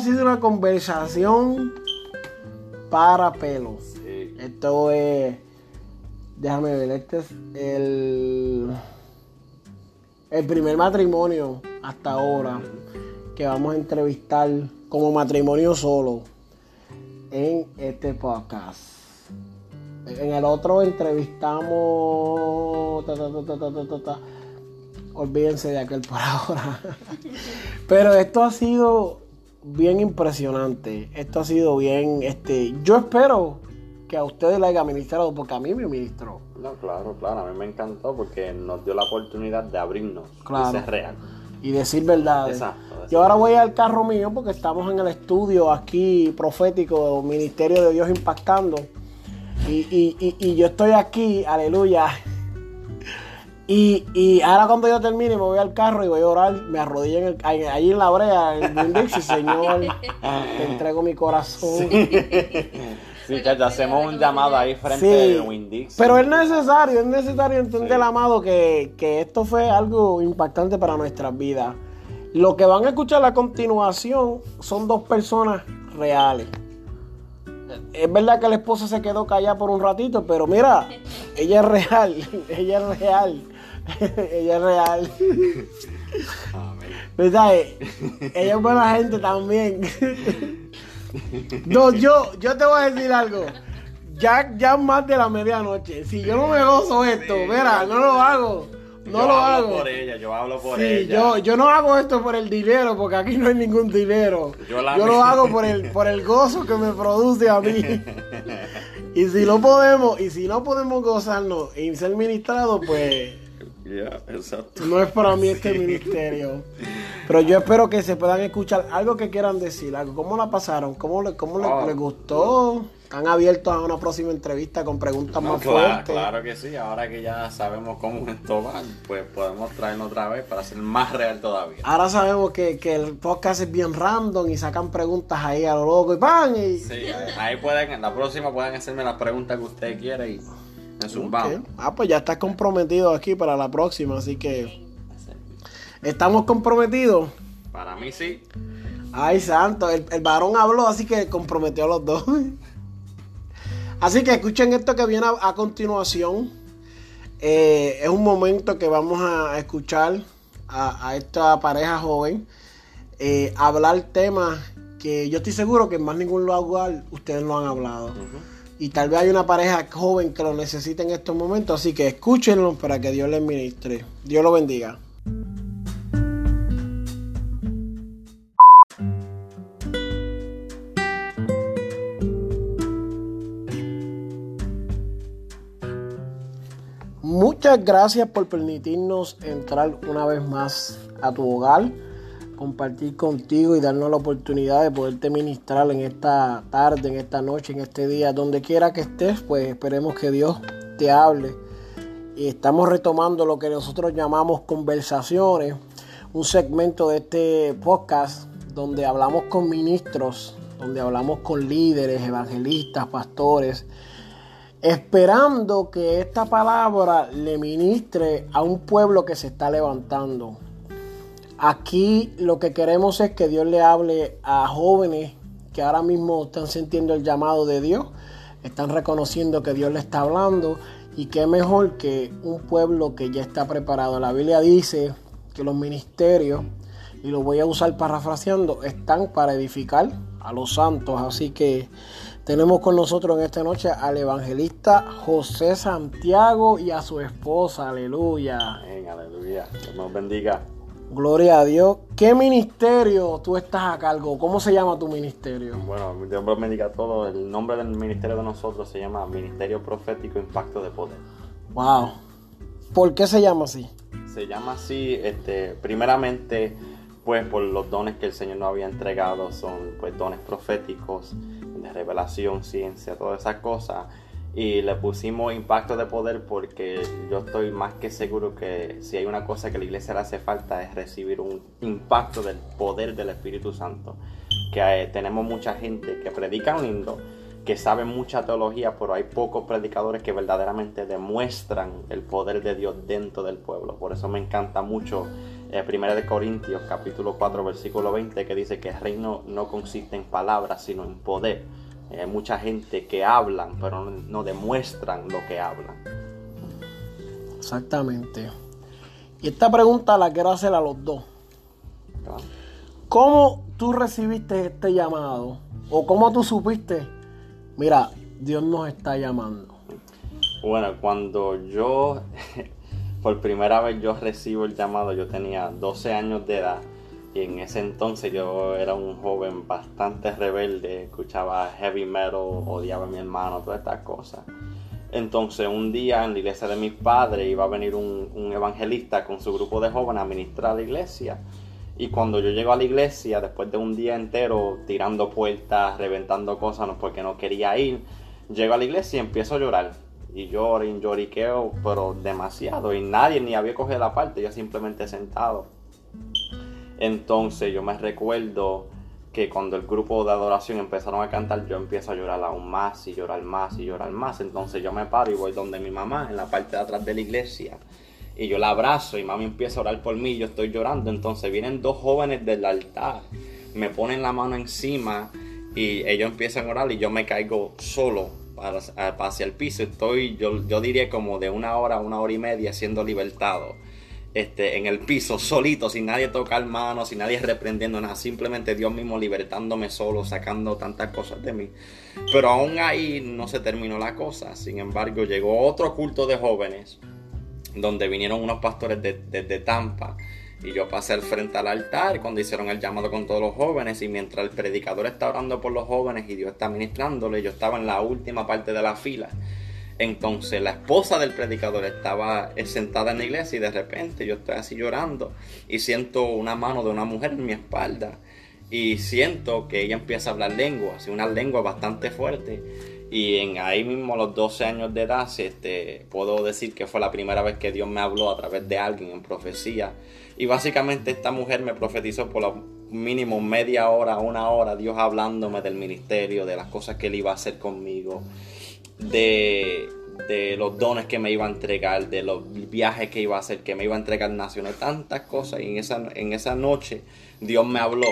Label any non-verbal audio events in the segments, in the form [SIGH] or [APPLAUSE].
Sido una conversación para pelos. Esto es. Déjame ver, este es el. El primer matrimonio hasta ahora que vamos a entrevistar como matrimonio solo en este podcast. En el otro entrevistamos. ta, ta, ta, ta, ta, ta, ta. Olvídense de aquel por ahora. [LAUGHS] Pero esto ha sido bien impresionante. Esto ha sido bien. Este, yo espero que a ustedes le haya ministrado, porque a mí me ministró. No, claro, claro, a mí me encantó porque nos dio la oportunidad de abrirnos Claro. y ser real. Y decir verdades. Exacto, exacto. Yo ahora voy al carro mío porque estamos en el estudio aquí profético, Ministerio de Dios impactando. Y, y- y- y yo estoy aquí, aleluya. Y, y ahora cuando yo termine me voy al carro y voy a orar, me arrodillo en el, ahí, en la brea, en el Dixie, Señor, [LAUGHS] te entrego mi corazón. Sí, chacho, hacemos un llamado ahí frente Sí, del Winn-Dixie. pero es necesario, es necesario entender, amado, que, que esto fue algo impactante para nuestras vidas. Lo que van a escuchar a continuación son dos personas reales. Es verdad que la esposa se quedó callada por un ratito, pero mira, ella es real, [LAUGHS] ella es real, [LAUGHS] ella es real. Amén. ¿Verdad? Eh, Ella es buena gente también. No, yo, yo te voy a decir algo. Ya, ya más de la medianoche. Si yo no me gozo esto, mira, no lo hago. No yo lo hablo hago. por ella, yo hablo por Sí, ella. yo, yo no hago esto por el dinero, porque aquí no hay ningún dinero. Yo lo [LAUGHS] hago por el, por el gozo que me produce a mí. [LAUGHS] Y si no podemos, y si no podemos gozarnos y ser ministrados, pues Ya, exacto. no es para mí este ministerio. Pero yo espero que se puedan escuchar algo que quieran decir, algo. ¿Cómo la pasaron? ¿Cómo, le, cómo le- Oh. les gustó? ¿Están abiertos a una próxima entrevista con preguntas No, más claro, fuertes? claro que sí. Ahora que ya sabemos cómo [LAUGHS] esto va, pues podemos traerlo otra vez para ser más real todavía. Ahora sabemos que, que el podcast es bien random y sacan preguntas ahí a lo loco y ¡pam! Y, Sí, ahí pueden, en la próxima pueden hacerme las preguntas que ustedes quieran y en su Ok. vamos. Ah, pues ya estás comprometido aquí para la próxima, así que estamos comprometidos. Para mí sí. Ay, santo, el, el varón habló, así que comprometió a los dos. Así que escuchen esto que viene a, a continuación. Eh, es un momento que vamos a escuchar a, a esta pareja joven eh, hablar temas que yo estoy seguro que en más ningún lugar ustedes lo han hablado. Y tal vez hay una pareja joven que lo necesite en estos momentos, así que escúchenlo para que Dios les ministre. Dios lo bendiga. Muchas gracias por permitirnos entrar una vez más a tu hogar, compartir contigo y darnos la oportunidad de poderte ministrar en esta tarde, en esta noche, en este día, donde quiera que estés, pues esperemos que Dios te hable. Y estamos retomando lo que nosotros llamamos conversaciones, un segmento de este podcast donde hablamos con ministros, donde hablamos con líderes, evangelistas, pastores, esperando que esta palabra le ministre a un pueblo que se está levantando. Aquí lo que queremos es que Dios le hable a jóvenes que ahora mismo están sintiendo el llamado de Dios, están reconociendo que Dios le está hablando y qué mejor que un pueblo que ya está preparado. La Biblia dice que los ministerios, y lo voy a usar parafraseando, están para edificar a los santos, así que tenemos con nosotros en esta noche al evangelista José Santiago y a su esposa, aleluya. Amén, aleluya. Nos bendiga. Gloria a Dios. ¿Qué ministerio tú estás a cargo? ¿Cómo se llama tu ministerio? Bueno, Dios me bendiga todo. El nombre del ministerio de nosotros se llama Ministerio Profético Impacto de Poder. Wow. ¿Por qué se llama así? Se llama así, este, primeramente, pues por los dones que el Señor nos había entregado, son pues dones proféticos, de revelación, ciencia, todas esas cosas y le pusimos impacto de poder porque yo estoy más que seguro que si hay una cosa que la iglesia le hace falta es recibir un impacto del poder del Espíritu Santo. Que eh, tenemos mucha gente que predica lindo, que sabe mucha teología, pero hay pocos predicadores que verdaderamente demuestran el poder de Dios dentro del pueblo. Por eso me encanta mucho eh, 1 de Corintios capítulo 4 versículo 20 que dice que el reino no consiste en palabras sino en poder. Hay mucha gente que hablan, pero no, demuestran lo que hablan. Exactamente. Y esta pregunta la quiero hacer a los dos. ¿Cómo tú recibiste este llamado? ¿O cómo tú supiste, mira, Dios nos está llamando? Bueno, cuando yo, [LAUGHS] por primera vez yo recibo el llamado, yo tenía 12 años de edad y en ese entonces yo era un joven bastante rebelde, escuchaba heavy metal, odiaba a mi hermano, todas estas cosas. Entonces un día en la iglesia de mis padres iba a venir un, evangelista con su grupo de jóvenes a ministrar a la iglesia. Y cuando yo llego a la iglesia, después de un día entero tirando puertas, reventando cosas, porque no quería ir, llego a la iglesia y empiezo a llorar. Y lloro y lloriqueo, pero demasiado. Y nadie ni había cogido la parte, yo simplemente sentado. Entonces yo me recuerdo que cuando el grupo de adoración empezaron a cantar, yo empiezo a llorar aún más y llorar más y llorar más. Entonces yo me paro y voy donde mi mamá, en la parte de atrás de la iglesia. Y yo la abrazo y mami empieza a orar por mí y yo estoy llorando. Entonces vienen dos jóvenes del altar, me ponen la mano encima y ellos empiezan a orar y yo me caigo solo para, hacia el piso. Estoy, yo, yo diría como de una hora a una hora y media siendo libertado este, en el piso, solito, sin nadie tocar manos, sin nadie reprendiendo nada, simplemente Dios mismo libertándome solo, sacando tantas cosas de mí. Pero aún ahí no se terminó la cosa. Sin embargo, llegó otro culto de jóvenes, donde vinieron unos pastores desde de, Tampa. Y yo pasé al frente al altar cuando hicieron el llamado con todos los jóvenes. Y mientras el predicador está orando por los jóvenes y Dios está ministrándole, yo estaba en la última parte de la fila. Entonces la esposa del predicador estaba sentada en la iglesia y de repente yo estoy así llorando y siento una mano de una mujer en mi espalda y siento que ella empieza a hablar lengua, así una lengua bastante fuerte. Y en ahí mismo a los 12 años de edad este, puedo decir que fue la primera vez que Dios me habló a través de alguien en profecía. Y básicamente esta mujer me profetizó por lo mínimo media hora, una hora, Dios hablándome del ministerio, de las cosas que él iba a hacer conmigo de, los dones que me iba a entregar, de los viajes que iba a hacer, que me iba a entregar naciones, tantas cosas. Y en esa, en esa noche Dios me habló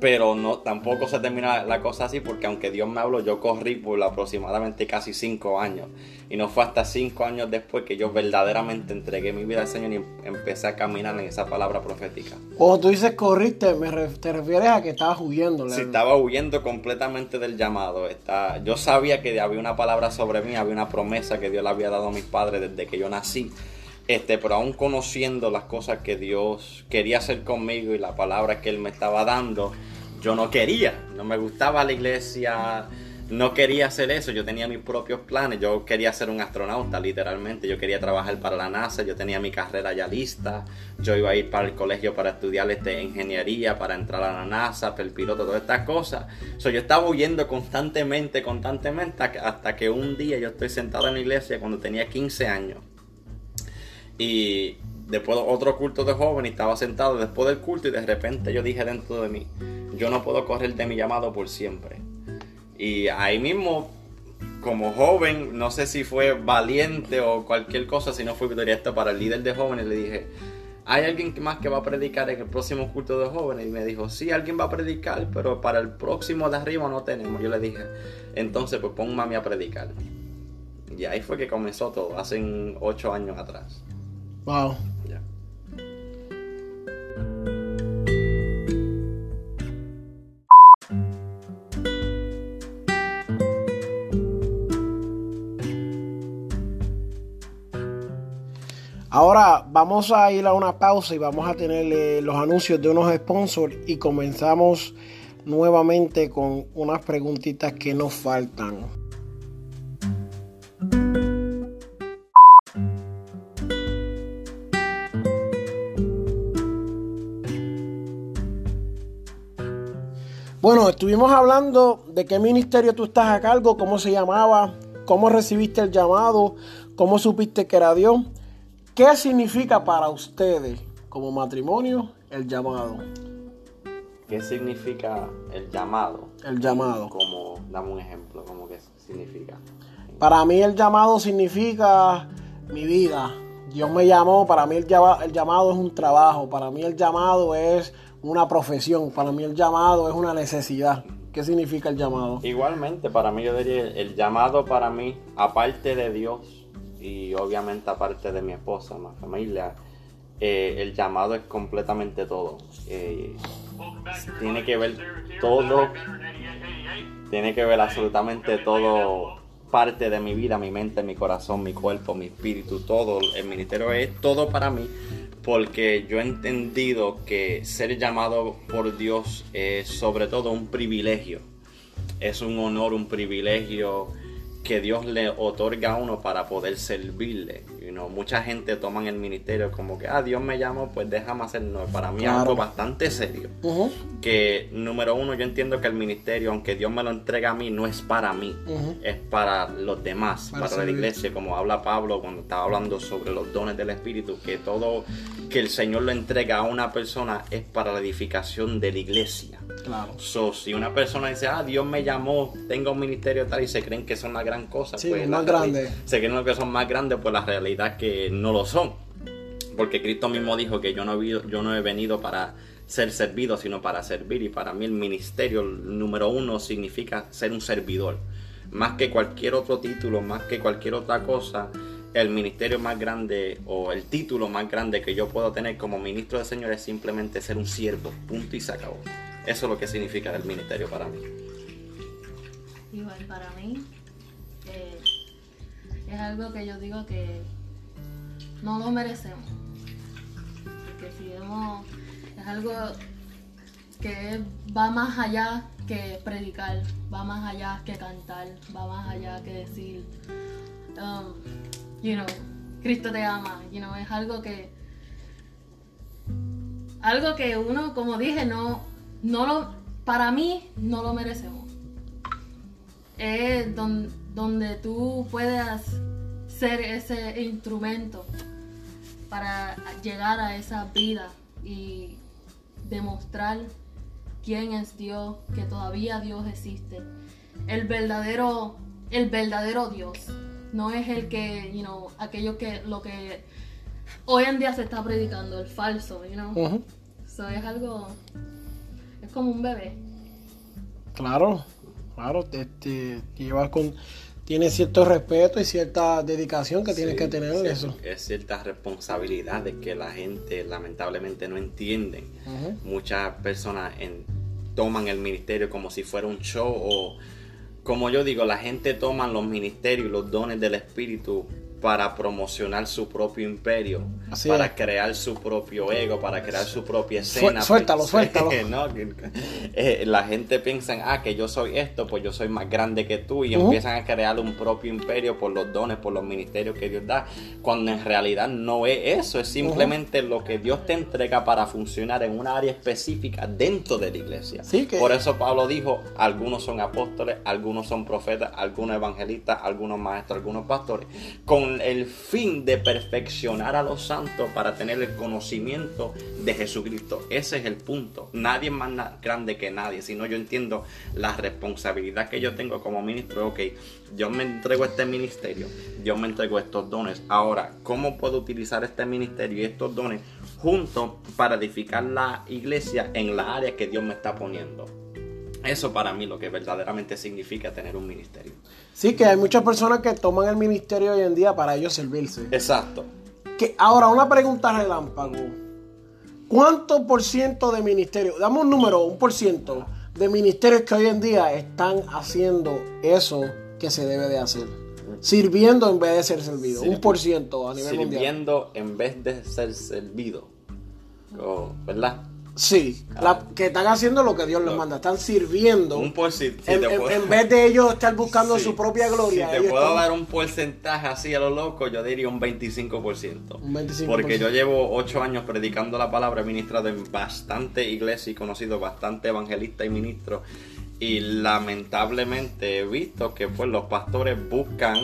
pero no tampoco se termina la cosa así porque aunque Dios me habló, yo corrí por aproximadamente casi cinco años. Y no fue hasta cinco años después que yo verdaderamente entregué mi vida al Señor y empecé a caminar en esa palabra profética. Cuando tú dices corriste, ¿te refieres a que estabas huyendo? Sí, estaba huyendo completamente del llamado. Está, yo sabía que había una palabra sobre mí, había una promesa que Dios le había dado a mis padres desde que yo nací. Este, pero aún conociendo las cosas que Dios quería hacer conmigo y la palabra que Él me estaba dando, yo no quería, no me gustaba la iglesia, no quería hacer eso, yo tenía mis propios planes, yo quería ser un astronauta literalmente, yo quería trabajar para la NASA, yo tenía mi carrera ya lista, yo iba a ir para el colegio para estudiar este, ingeniería, para entrar a la NASA, para el piloto, todas estas cosas. So, yo estaba huyendo constantemente, constantemente, hasta que un día yo estoy sentado en la iglesia cuando tenía 15 años y después otro culto de joven y estaba sentado después del culto y de repente yo dije dentro de mí, yo no puedo correr de mi llamado por siempre. Y ahí mismo, como joven, no sé si fue valiente o cualquier cosa, si no fue directo para el líder de jóvenes, le dije, ¿hay alguien más que va a predicar en el próximo culto de jóvenes? Y me dijo, sí, alguien va a predicar, pero para el próximo de arriba no tenemos. Yo le dije, entonces pues pon mami a predicar. Y ahí fue que comenzó todo, hace ocho años atrás. Wow. Ahora vamos a ir a una pausa y vamos a tener eh, los anuncios de unos sponsors y comenzamos nuevamente con unas preguntitas que nos faltan. Bueno, estuvimos hablando de qué ministerio tú estás a cargo, cómo se llamaba, cómo recibiste el llamado, cómo supiste que era Dios. ¿Qué significa para ustedes como matrimonio el llamado? ¿Qué significa el llamado? El llamado. Como, dame un ejemplo, ¿cómo que significa? Para mí el llamado significa mi vida. Dios me llamó, para mí el, el llamado es un trabajo, para mí el llamado es una profesión, para mí el llamado es una necesidad. ¿Qué significa el llamado? Igualmente, para mí yo diría, el llamado para mí, aparte de Dios y obviamente aparte de mi esposa, mi familia, eh, el llamado es completamente todo. Eh, tiene que ver todo, tiene que ver absolutamente todo parte de mi vida, mi mente, mi corazón, mi cuerpo, mi espíritu, todo. El ministerio es todo para mí porque yo he entendido que ser llamado por Dios es sobre todo un privilegio. Es un honor, un privilegio que Dios le otorga a uno para poder servirle. Mucha gente toma el ministerio como que, ah, Dios me llamó, pues déjame hacerlo. Para mí es algo bastante serio. Que, número uno, yo entiendo que el ministerio, aunque Dios me lo entrega a mí, no es para mí, es para los demás, para, la iglesia, como habla Pablo cuando estaba hablando sobre los dones del Espíritu, que todo que el Señor lo entrega a una persona es para la edificación de la iglesia. Claro. So, si una persona dice, ah, Dios me llamó, tengo un ministerio tal, y se creen que son la gran cosa, sí, pues más grande. se creen que son más grandes, pues la realidad que no lo son. Porque Cristo mismo dijo que yo no he, yo no he venido para ser servido, sino para servir. Y para mí el ministerio número uno significa ser un servidor. Más que cualquier otro título, más que cualquier otra cosa, el ministerio más grande o el título más grande que yo puedo tener como ministro del Señor es simplemente ser un siervo, punto y se acabó. Eso es lo que significa el ministerio para mí. Igual para mí eh, es algo que yo digo que no lo merecemos. Porque si vemos, es algo que va más allá que predicar, va más allá que cantar, va más allá que decir, um, you know, Cristo te ama, you know, es algo que algo que uno, como dije, no, no lo, para mí no lo merecemos. Es donde tú puedas ser ese instrumento para llegar a esa vida y demostrar quién es Dios, que todavía Dios existe. El verdadero, el verdadero Dios no es el que, you know, aquello que lo que hoy en día se está predicando, el falso, you know. Eso es algo es como un bebé. Claro, claro, este llevas con tiene cierto respeto y cierta dedicación que tienes que tener eso. Es cierta responsabilidad de que la gente lamentablemente no entiende. Muchas personas toman el ministerio como si fuera un show o como yo digo, la gente toma los ministerios y los dones del Espíritu para promocionar su propio imperio, para crear su propio ego, para crear su propia escena. Suéltalo, [LAUGHS] suéltalo. [LAUGHS] Eh, la gente piensa, ah, que yo soy esto, pues yo soy más grande que tú, y empiezan a crear un propio imperio por los dones, por los ministerios que Dios da, cuando en realidad no es eso, es simplemente lo que Dios te entrega para funcionar en una área específica dentro de la iglesia. Por eso Pablo dijo, algunos son apóstoles, algunos son profetas, algunos evangelistas, algunos maestros, algunos pastores, con el fin de perfeccionar a los santos para tener el conocimiento de Jesucristo. Ese es el punto. Nadie es más grande que nadie, sino yo entiendo la responsabilidad que yo tengo como ministro. Ok, yo me entrego este ministerio, yo me entrego estos dones. Ahora, ¿cómo puedo utilizar este ministerio y estos dones juntos para edificar la iglesia en la área que Dios me está poniendo? Eso para mí lo que verdaderamente significa tener un ministerio. Sí, que hay muchas personas que toman el ministerio hoy en día para ellos servirse. Exacto. Que ahora una pregunta relámpago. ¿Cuánto por ciento de ministerios, damos un número, un por ciento de ministerios que hoy en día están haciendo eso que se debe de hacer? Sirviendo en vez de ser servido. Sirvi- un por ciento a nivel mundial. Sirviendo en vez de ser servido. O, ¿Verdad? Sí, la- que están haciendo lo que Dios les manda. Están sirviendo. Un por si, si en, puedo- vez de ellos estar buscando [LAUGHS] su propia gloria. Si te ellos puedo están- dar un porcentaje así a lo loco, yo diría un 25%. Un 25%. Porque yo llevo 8 años predicando la palabra, he ministrado en bastante iglesia y conocido bastante evangelista y ministro. Y lamentablemente he visto que pues los pastores buscan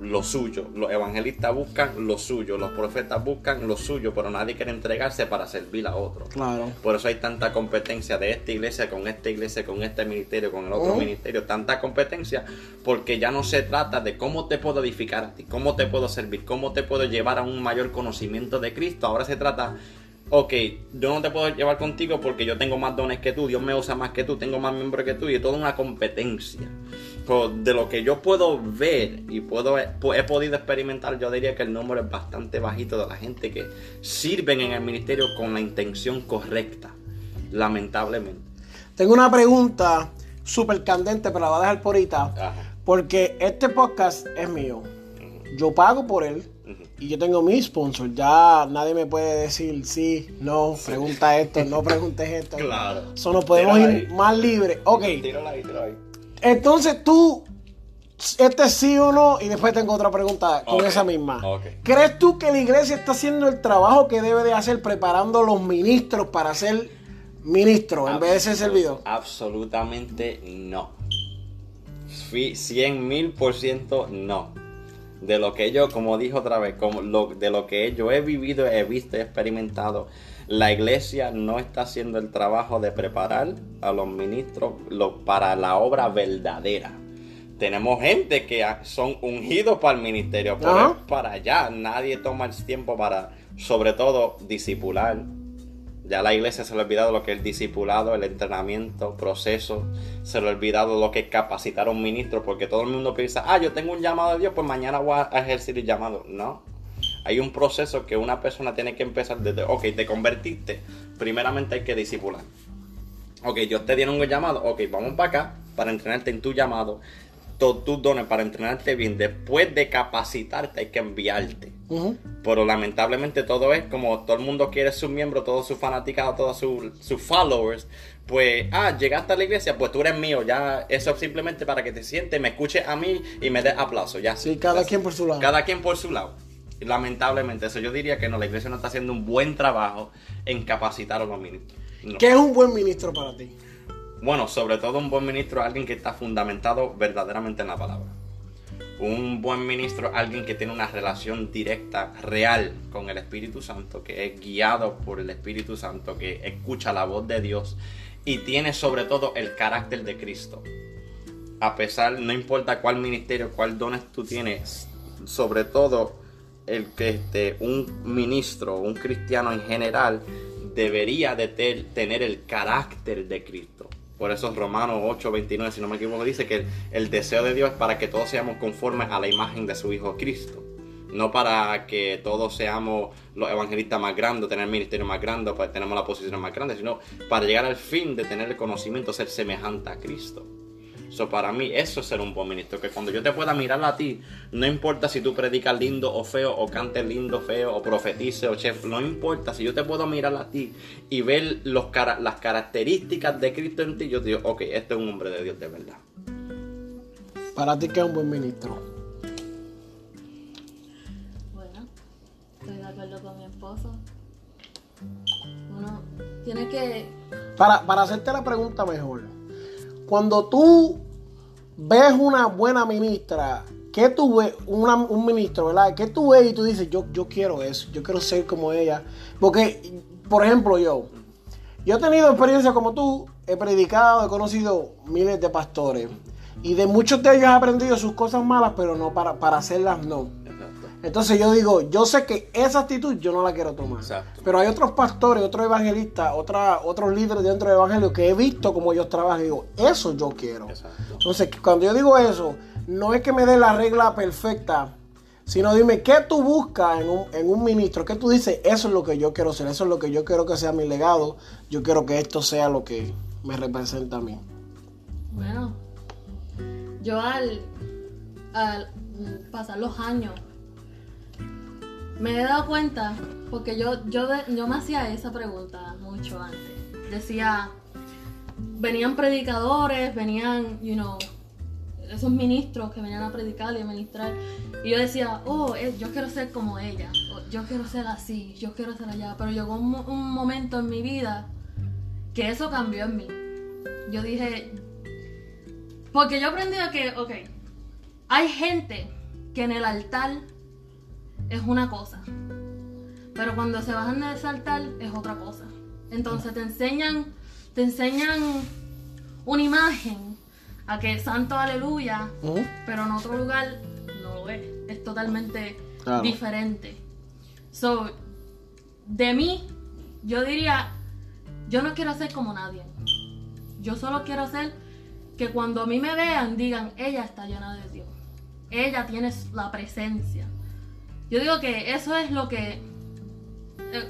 lo suyo, los evangelistas buscan lo suyo, los profetas buscan lo suyo, pero nadie quiere entregarse para servir a otros. Claro. Por eso hay tanta competencia de esta iglesia con esta iglesia, con este ministerio, con el otro Oh. ministerio, tanta competencia, porque ya no se trata de cómo te puedo edificar a ti, cómo te puedo servir, cómo te puedo llevar a un mayor conocimiento de Cristo. Ahora se trata, ok, yo no te puedo llevar contigo porque yo tengo más dones que tú, Dios me usa más que tú, tengo más miembros que tú, y es toda una competencia. De lo que yo puedo ver y puedo he podido experimentar, yo diría que el número es bastante bajito de la gente que sirven en el ministerio con la intención correcta, lamentablemente. Tengo una pregunta súper candente, pero la voy a dejar por ahorita. Ajá. Porque este podcast es mío. Yo pago por él. Y yo tengo mi sponsor. Ya nadie me puede decir sí, no, pregunta esto, no preguntes esto. [LAUGHS] Claro. Eso nos podemos ir más libres. Ok. Tírala ahí, tírala ahí. Entonces tú, este sí o no, y después tengo otra pregunta con esa misma. ¿Crees tú que la iglesia está haciendo el trabajo que debe de hacer preparando los ministros para ser ministros en vez de ser servidor? Absolutamente no. Fui 100 mil por ciento no. De lo que yo, como dijo otra vez, como lo, de lo que yo he vivido, he visto y experimentado, la iglesia no está haciendo el trabajo de preparar a los ministros lo- para la obra verdadera. Tenemos gente que son ungidos para el ministerio, pero para allá. Nadie toma el tiempo para, sobre todo, disipular. Ya la iglesia se le ha olvidado lo que es el discipulado, el entrenamiento, proceso. Se le ha olvidado lo que es capacitar a un ministro, porque todo el mundo piensa, ah, yo tengo un llamado de Dios, pues mañana voy a ejercer el llamado. No. Hay un proceso que una persona tiene que empezar desde, ok, te convertiste. Primeramente hay que discipular. Ok, Dios te dieron un llamado. Ok, vamos para acá para entrenarte en tu llamado. Todos tus dones para entrenarte bien. Después de capacitarte hay que enviarte. Pero lamentablemente todo es como todo el mundo quiere sus miembros, todos sus fanaticados, todos sus sus followers. Pues, ah, llegaste a la iglesia, pues tú eres mío. Ya, eso es simplemente para que te sientes, me escuches a mí y me des aplauso. Ya. Sí, cada quien por su lado. Cada quien por su lado. Lamentablemente, eso yo diría que no, la iglesia no está haciendo un buen trabajo en capacitar a los ministros. No. ¿Qué es un buen ministro para ti? Bueno, sobre todo un buen ministro es alguien que está fundamentado verdaderamente en la palabra. Un buen ministro es alguien que tiene una relación directa, real con el Espíritu Santo, que es guiado por el Espíritu Santo, que escucha la voz de Dios y tiene sobre todo el carácter de Cristo. A pesar, no importa cuál ministerio, cuál dones tú tienes, sobre todo el que este, un ministro, un cristiano en general, debería de tener el carácter de Cristo. Por eso Romanos 8, 29, si no me equivoco, dice que el, deseo de Dios es para que todos seamos conformes a la imagen de su Hijo Cristo. No para que todos seamos los evangelistas más grandes, tener el ministerio más grande, pues tenemos la posición más grande, sino para llegar al fin de tener el conocimiento, ser semejante a Cristo. So, para mí eso es ser un buen ministro, que cuando yo te pueda mirar a ti, no importa si tú predicas lindo o feo, o cantes lindo, feo, o profetices, o chef, no importa, si yo te puedo mirar a ti y ver los cara- las características de Cristo en ti, yo te digo, ok, este es un hombre de Dios de verdad. Para ti, ¿qué es un buen ministro? Bueno, estoy de acuerdo con mi esposo. Uno tiene que. Para, para hacerte la pregunta mejor, cuando tú ves una buena ministra, ¿qué tú ves? Un ministro, ¿verdad? ¿Qué tú ves y tú dices, yo, yo quiero eso, yo quiero ser como ella? Porque, por ejemplo, yo, yo he tenido experiencia como tú, he predicado, he conocido miles de pastores y de muchos de ellos he aprendido sus cosas malas, pero no para, para hacerlas no. Entonces yo digo, yo sé que esa actitud yo no la quiero tomar. Exacto. Pero hay otros pastores, otros evangelistas, otra, otros líderes dentro del evangelio que he visto como ellos trabajan y digo, eso yo quiero. Exacto. Entonces, cuando yo digo eso, no es que me dé la regla perfecta, sino dime, ¿qué tú buscas en un, en un ministro? ¿Qué tú dices? Eso es lo que yo quiero ser, eso es lo que yo quiero que sea mi legado, yo quiero que esto sea lo que me representa a mí. Bueno, yo al, al pasar los años, me he dado cuenta, porque yo, yo, yo me hacía esa pregunta mucho antes. Decía, venían predicadores, venían, you know, esos ministros que venían a predicar y a ministrar. Y yo decía, oh, eh, yo quiero ser como ella, yo quiero ser así, yo quiero ser allá. Pero llegó un, un momento en mi vida que eso cambió en mí. Yo dije, porque yo aprendí que, ok, hay gente que en el altar es una cosa, pero cuando se bajan de ese altar es otra cosa. Entonces te enseñan, te enseñan una imagen a que santo aleluya, pero en otro lugar no lo es. Es totalmente Claro. diferente. So, de mí, yo diría, yo no quiero ser como nadie. Yo solo quiero ser que cuando a mí me vean digan, ella está llena de Dios. Ella tiene la presencia. Yo digo que eso es lo que eh,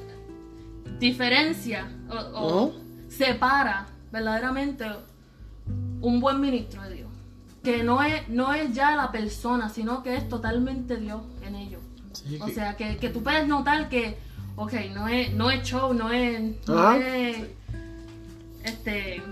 diferencia o, o Ujú. separa verdaderamente un buen ministro de Dios. Que no es, no es ya la persona, sino que es totalmente Dios en ellos. Sí, O que- sea, que, que tú puedes notar que, ok, no es, no es show, no es, no es este,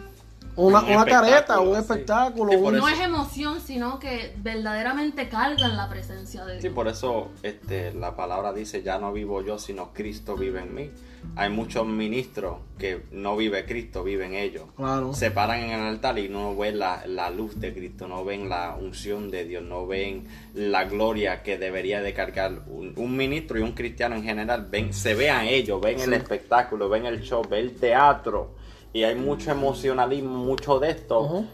una, Un una careta, un sí. espectáculo. Sí, un- no es emoción, sino que verdaderamente cargan la presencia de Sí, Dios. por eso este, la palabra dice, ya no vivo yo, sino Cristo vive en mí. Hay muchos ministros que no vive Cristo, viven ellos. Claro. Se paran en el altar y no ven la, la luz de Cristo, no ven la unción de Dios, no ven la gloria que debería de cargar un, un ministro y un cristiano en general. Ven, se ve a ellos, ven el espectáculo, ven el show, ven el teatro. Y hay mucho emocionalismo, mucho de esto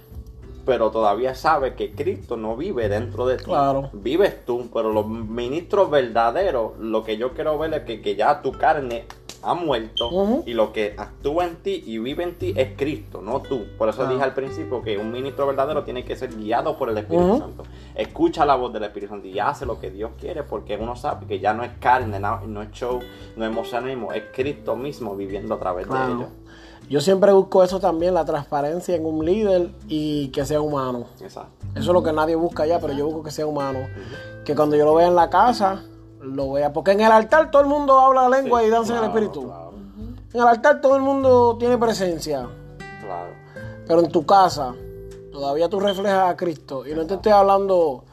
pero todavía sabe que Cristo no vive dentro de ti. Claro. Vives tú, pero los ministros verdaderos, lo que yo quiero ver es que, que ya tu carne ha muerto y lo que actúa en ti y vive en ti es Cristo, no tú. Por eso Ah. dije al principio que un ministro verdadero tiene que ser guiado por el Espíritu. Santo. Escucha la voz del Espíritu Santo y hace lo que Dios quiere porque uno sabe que ya no es carne, no, no es show, no es emocionalismo, es Cristo mismo viviendo a través de ellos. Yo siempre busco eso también, la transparencia en un líder y que sea humano. Exacto. Eso es lo que nadie busca allá, pero yo busco que sea humano. Que cuando yo lo vea en la casa, lo vea. Porque en el altar todo el mundo habla lengua Sí, y danza en el espíritu. Claro, En el altar todo el mundo tiene presencia. claro. Pero en tu casa, todavía tú reflejas a Cristo. Y no te estoy hablando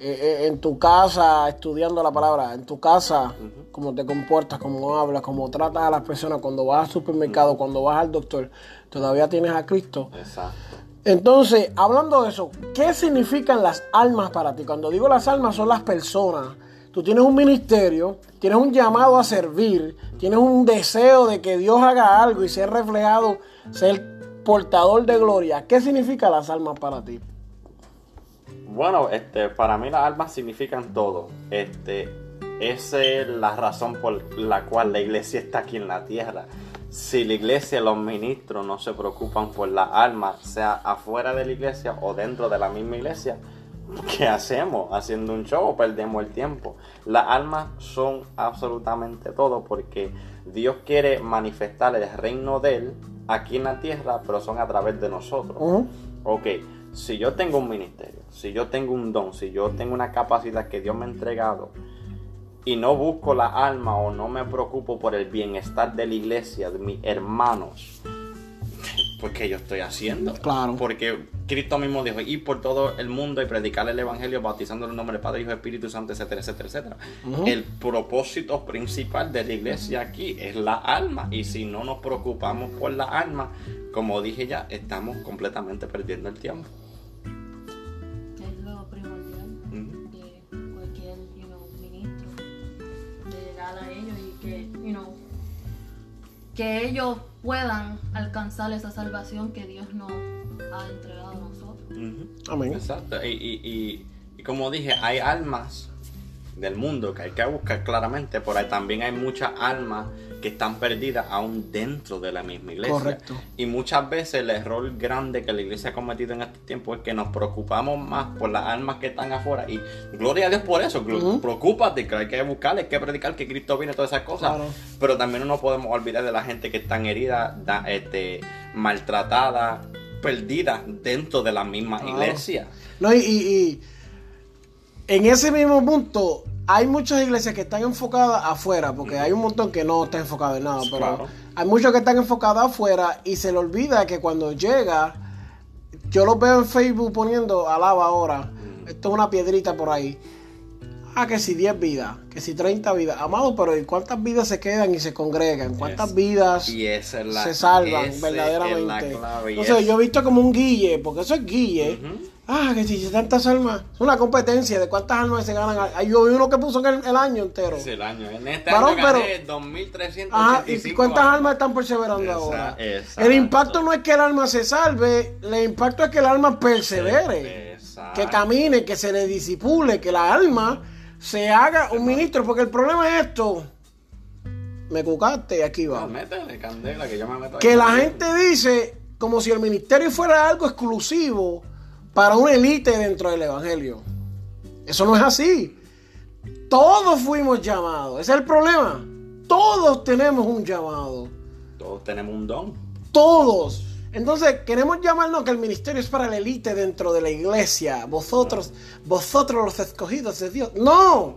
eh, eh, en tu casa estudiando la palabra. En tu casa, cómo te comportas, cómo hablas, cómo tratas a las personas. Cuando vas al supermercado, cuando vas al doctor, todavía tienes a Cristo. Exacto. Entonces, hablando de eso, ¿qué significan las almas para ti? Cuando digo las almas son las personas. Tú tienes un ministerio, tienes un llamado a servir, tienes un deseo de que Dios haga algo y ser reflejado, ser portador de gloria. ¿Qué significan las almas para ti? Bueno, este, para mí las almas significan todo. Este, esa es la razón por la cual la iglesia está aquí en la tierra. Si la iglesia, los ministros no se preocupan por las almas, sea afuera de la iglesia o dentro de la misma iglesia, ¿qué hacemos? Haciendo un show, perdemos el tiempo. Las almas son absolutamente todo porque Dios quiere manifestar el reino de Él aquí en la tierra, pero son a través de nosotros. Ujú. Ok, si yo tengo un ministerio, si yo tengo un don, si yo tengo una capacidad que Dios me ha entregado y no busco la alma o no me preocupo por el bienestar de la iglesia, de mis hermanos, pues ¿qué yo estoy haciendo? Claro. Porque Cristo mismo dijo, ir por todo el mundo y predicar el evangelio bautizando en el nombre del Padre, Hijo Espíritu Santo, etcétera, etcétera, etcétera. El propósito principal de la iglesia aquí es la alma. Y si no nos preocupamos por la alma, como dije ya, estamos completamente perdiendo el tiempo. Que ellos puedan alcanzar esa salvación que Dios nos ha entregado a nosotros. Ujú. Amén. Exacto. Y, y- y- y como dije, hay almas del mundo que hay que buscar claramente, pero hay- también hay muchas almas que están perdidas aún dentro de la misma iglesia. Correcto. Y muchas veces el error grande que la iglesia ha cometido en este tiempo es que nos preocupamos más por las almas que están afuera. Y gloria a Dios por eso. Ujú. Preocúpate, que hay que buscar, hay que predicar que Cristo viene, todas esas cosas. Claro. Pero también no nos podemos olvidar de la gente que están herida, da- este, maltratada, perdida dentro de la misma Claro. iglesia. No, y, y- y en ese mismo punto, hay muchas iglesias que están enfocadas afuera, porque hay un montón que no está enfocado en nada, pero Claro. hay muchos que están enfocados afuera y se le olvida que cuando llega, yo lo veo en Facebook poniendo, alaba ahora, esto es una piedrita por ahí. Ah, que si 10 vidas, que si 30 vidas. Amado, pero ¿y cuántas vidas se quedan y se congregan? ¿Cuántas vidas la se salvan verdaderamente? Entonces, es- yo he visto como un guille, porque eso es guille. Ah, que si tantas almas. Es una competencia de cuántas almas se ganan. Yo vi uno que puso en el, el año entero. Es el año. En este Varón, año gané pero- 2.385. Ajá, ¿y cuántas almas están perseverando Esa- ahora? exacto. El impacto no es que el alma se salve, el impacto es que el alma persevere, Exacto. que camine, que se le disipule, que la alma se haga un ministro, porque el problema es esto. Me cucaste y aquí No, va. métele candela, que yo me meto ahí. Que la gente dice como si el ministerio fuera algo exclusivo para una élite dentro del evangelio. Eso no es así. Todos fuimos llamados. Ese es el problema. Todos tenemos un llamado. Todos tenemos un don. Todos. Entonces, queremos llamarnos que el ministerio es para la élite dentro de la iglesia. Vosotros, vosotros los escogidos de Dios. No.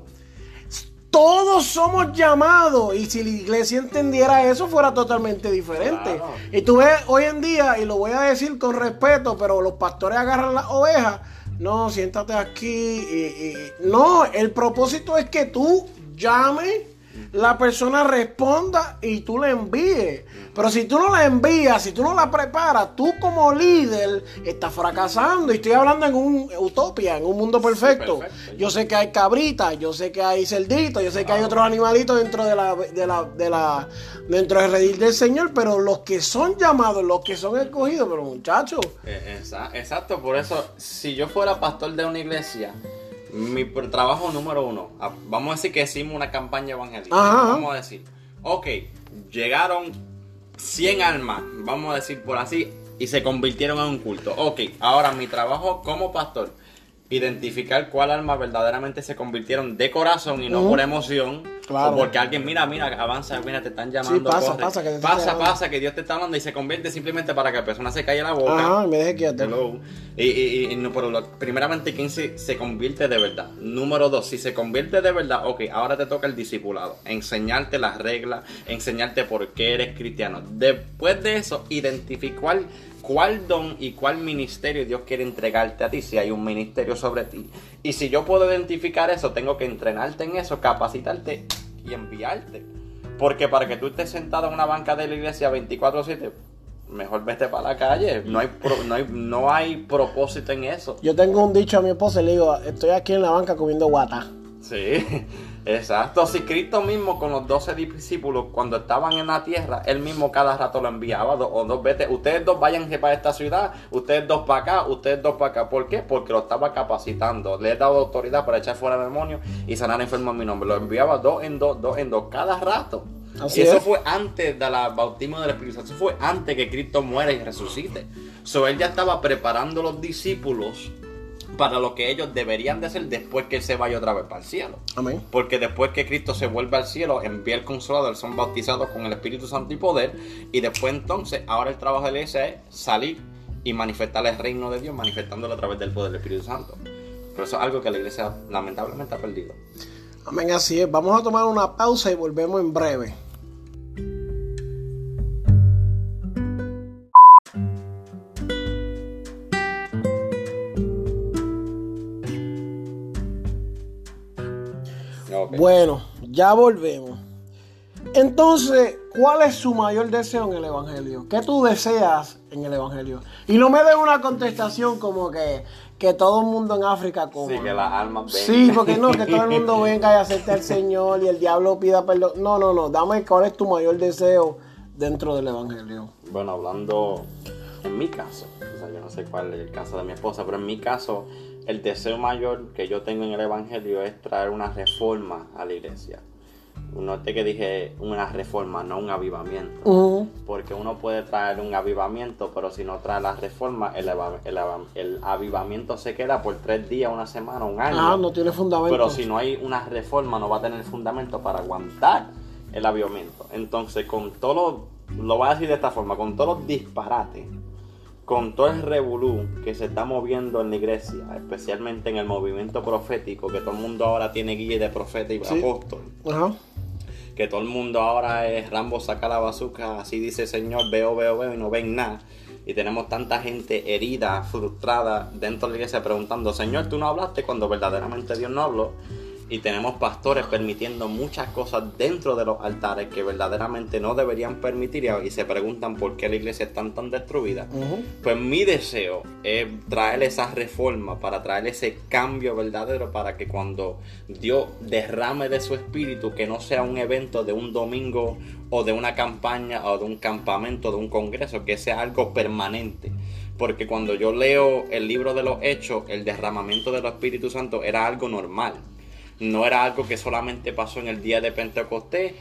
Todos somos llamados. Y si la iglesia entendiera eso, fuera totalmente diferente. Claro. Y tú ves hoy en día, y lo voy a decir con respeto, pero los pastores agarran las ovejas. No, siéntate aquí. y- y- no, el propósito es que tú llames, la persona responda y tú le envíes. Pero si tú no la envías, si tú no la preparas, tú como líder estás fracasando. Y estoy hablando en un utopia, en un mundo perfecto. perfecto. Yo sé que hay cabritas, yo sé que hay cerditos, yo sé que hay otros animalitos dentro de la, de la, de la, dentro del redil del Señor, pero los que son llamados, los que son escogidos, pero muchachos, Eh, Exacto, por eso, si yo fuera pastor de una iglesia, mi trabajo número uno, a- vamos a decir que hicimos una campaña evangélica. Ajá. Vamos a decir, ok, llegaron 100 almas, vamos a decir por así, y se convirtieron en un culto. Ok, ahora mi trabajo como pastor, identificar cuál alma verdaderamente se convirtieron de corazón y no por emoción. Claro. O porque alguien, mira, mira, avanza, mira, te están llamando. pasa, corre. pasa que te pasa, llamando. pasa, que Dios te está hablando y se convierte simplemente para que la persona se calle la boca. ajá, y me deje quieto. Hello. Y, y- y no, pero lo- primeramente, ¿quién se, se convierte de verdad? Número dos, si se convierte de verdad, ok, ahora te toca el discipulado. Enseñarte las reglas, enseñarte por qué eres cristiano. Después de eso, identificar cuál don y cuál ministerio Dios quiere entregarte a ti, si hay un ministerio sobre ti. Y si yo puedo identificar eso, tengo que entrenarte en eso, capacitarte y enviarte. Porque para que tú estés sentado en una banca de la iglesia 24/7, mejor vete para la calle. No hay, pro- no, hay, no hay propósito en eso. Yo tengo un dicho a mi esposa y le digo, estoy aquí en la banca comiendo guata. Sí, exacto. Si Cristo mismo con los 12 discípulos, cuando estaban en la tierra, él mismo cada rato lo enviaba, do- o dos veces, ustedes dos vayan para esta ciudad, ustedes dos para acá, ustedes dos para acá. ¿Por qué? Porque lo estaba capacitando. Le he dado autoridad para echar fuera demonios y sanar enfermos en mi nombre. Lo enviaba dos en dos, dos en dos, cada rato. Así y eso es. fue antes del bautismo del Espíritu Santo. Eso fue antes que Cristo muera y resucite. So, él ya estaba preparando los discípulos para lo que ellos deberían de hacer después que él se vaya otra vez para el cielo. Amén. Porque después que Cristo se vuelve al cielo, envía el consolador, son bautizados con el Espíritu Santo y poder. Y después entonces, ahora el trabajo de la iglesia es salir y manifestar el reino de Dios, manifestándolo a través del poder del Espíritu Santo. Pero eso es algo que la iglesia lamentablemente ha perdido. Amén, así es. Vamos a tomar una pausa y volvemos en breve. Bueno, ya volvemos. Entonces, ¿cuál es su mayor deseo en el Evangelio? ¿Qué tú deseas en el Evangelio? Y no me den una contestación como que, que todo el mundo en África coma. Sí, que las almas ven. Sí, porque no, que todo el mundo [LAUGHS] venga y acepte al Señor y el diablo pida perdón. No, no, no. Dame cuál es tu mayor deseo dentro del Evangelio. Bueno, hablando en mi caso, o sea, yo no sé cuál es el caso de mi esposa, pero en mi caso, el deseo mayor que yo tengo en el Evangelio es traer una reforma a la iglesia. Noté que dije una reforma, no un avivamiento. Ujú. Porque uno puede traer un avivamiento, pero si no trae la reforma, el avivamiento se queda por tres días, una semana, un año. Ah, no tiene fundamento. Pero si no hay una reforma, no va a tener fundamento para aguantar el avivamiento. Entonces, con todo lo, lo voy a decir de esta forma, con todos los disparates con todo el revolú que se está moviendo en la iglesia, especialmente en el movimiento profético, que todo el mundo ahora tiene guía de profeta y Sí. apóstol, Ajá. que todo el mundo ahora es Rambo saca la bazuca, así dice el Señor, veo, veo, veo y no ven nada. Y tenemos tanta gente herida, frustrada dentro de la iglesia preguntando, Señor, tú no hablaste cuando verdaderamente Dios no habló. Y tenemos pastores permitiendo muchas cosas dentro de los altares que verdaderamente no deberían permitir y- se preguntan por qué la iglesia está tan, tan destruida. Pues mi deseo es traer esa reforma, para traer ese cambio verdadero, para que cuando Dios derrame de su espíritu, que no sea un evento de un domingo o de una campaña o de un campamento, de un congreso, que sea algo permanente. Porque cuando yo leo el libro de los hechos, el derramamiento del Espíritu Santo era algo normal. No era algo que solamente pasó en el día de Pentecostés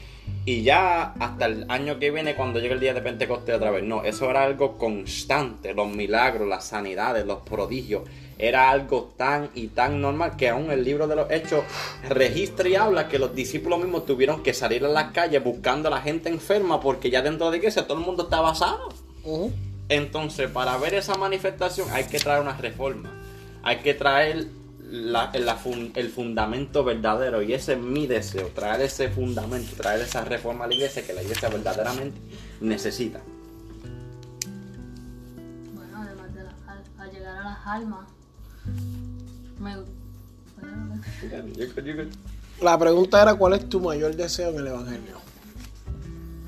y ya hasta el año que viene cuando llegue el día de Pentecostés otra vez. No, eso era algo constante. Los milagros, las sanidades, los prodigios. Era algo tan y tan normal que aún el libro de los hechos registra y habla que los discípulos mismos tuvieron que salir a las calles buscando a la gente enferma porque ya dentro de iglesia todo el mundo estaba sano. Entonces, para ver esa manifestación hay que traer una reforma. Hay que traer la- la fun- el fundamento verdadero. Y ese es mi deseo, traer ese fundamento, traer esa reforma a la iglesia que la iglesia verdaderamente necesita. Bueno, además de la, al, al llegar a las almas, me La pregunta era cuál es tu mayor deseo en el Evangelio.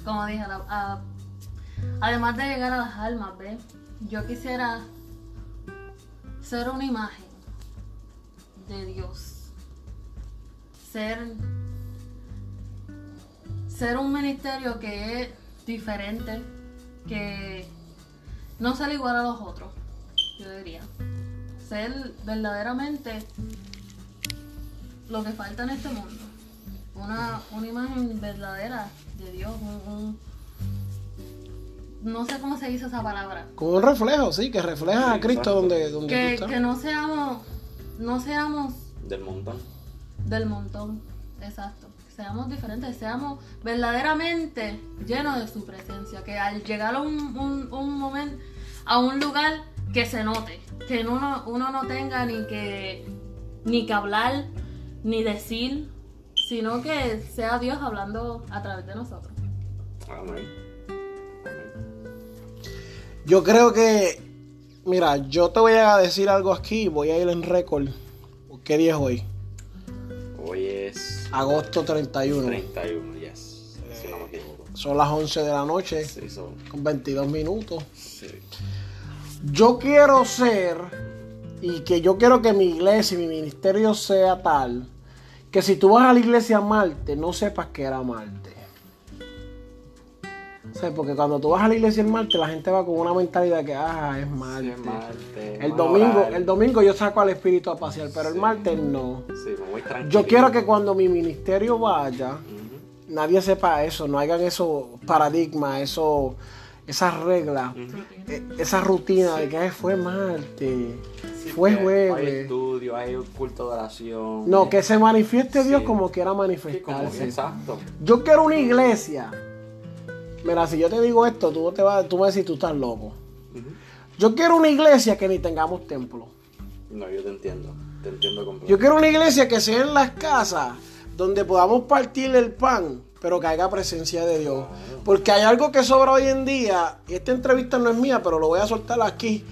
como dije, la- a- además de llegar a las almas, ¿ves? Yo quisiera ser una imagen de Dios. Ser, ser un ministerio que es diferente, que no sale igual a los otros, yo diría. Ser verdaderamente lo que falta en este mundo. Una, una imagen verdadera de Dios, un, un- no sé cómo se dice esa palabra. Con un reflejo, sí, que refleja a Cristo donde, donde tú Que, estás. que no seamos, no seamos Del montón. del montón, exacto. Seamos diferentes, seamos verdaderamente llenos de su presencia. Que al llegar a un, un, un momento, a un lugar que se note, que uno, uno no tenga ni que, ni que hablar, ni decir, sino que sea Dios hablando a través de nosotros. Amén. Yo creo que, mira, yo te voy a decir algo aquí, voy a ir en récord. ¿Qué día es hoy? Hoy es Agosto 31. 31, yes. Si no me equivoco. Son las 11 de la noche, Sí, son- con 22 minutos. sí. Yo quiero ser, y que yo quiero que mi iglesia y mi ministerio sea tal, que si tú vas a la iglesia Marte, no sepas que era Marte. O sea, porque cuando tú vas a la iglesia en Marte, la gente va con una mentalidad que, ah, es Marte. Sí, Marte, El domingo, orar. el domingo yo saco al espíritu a pasear, pero el Sí. martes no. Sí, me voy tranquilo. Yo quiero que cuando mi ministerio vaya, Ujú. nadie sepa eso, no hagan esos paradigmas, eso, esas reglas, eh, esa rutina de que "Ay, fue martes, fue que Hay jueves. estudio, hay un culto de oración. No, que se manifieste Dios como quiera Sí, como- manifestarse. exacto. Yo quiero una iglesia. Mira, si yo te digo esto, tú, te vas, tú me vas a decir, tú estás loco. Yo quiero una iglesia que ni tengamos templo. No, yo te entiendo. Te entiendo Yo completamente. quiero una iglesia que sea en las casas donde podamos partir el pan, pero que haya presencia de Dios. Porque hay algo que sobra hoy en día, y esta entrevista no es mía, pero lo voy a soltar aquí.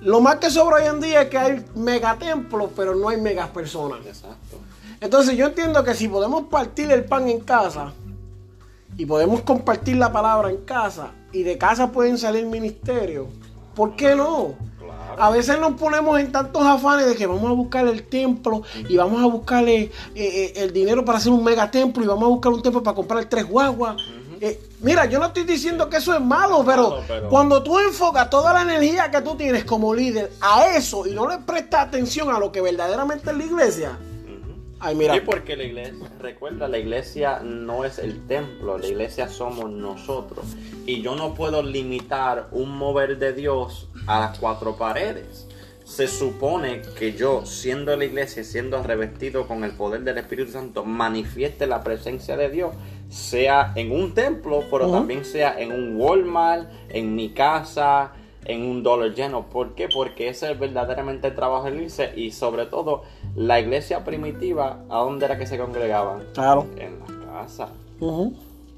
Lo más que sobra hoy en día es que hay megatemplos, pero no hay megas personas. Exacto. Entonces yo entiendo que si podemos partir el pan en casa y podemos compartir la palabra en casa y de casa pueden salir ministerios, ¿por qué no? A veces nos ponemos en tantos afanes de que vamos a buscar el templo y vamos a buscarle eh, eh, el dinero para hacer un megatemplo y vamos a buscar un templo para comprar tres guaguas. Eh, mira, yo no estoy diciendo que eso es malo, pero, Malo, pero- cuando tú enfocas toda la energía que tú tienes como líder a eso y no le prestas atención a lo que verdaderamente es la iglesia. Ay, mira, Sí, porque la iglesia, recuerda, la iglesia no es el templo, la iglesia somos nosotros. Y yo no puedo limitar un mover de Dios a las cuatro paredes. Se supone que yo, siendo la iglesia, siendo revestido con el poder del Espíritu Santo, manifieste la presencia de Dios, sea en un templo, pero también sea en un Walmart, en mi casa, en un dólar lleno. ¿Por qué? Porque ese es verdaderamente el trabajo de la iglesia y sobre todo la iglesia primitiva, ¿a dónde era que se congregaban? Claro. En la casa.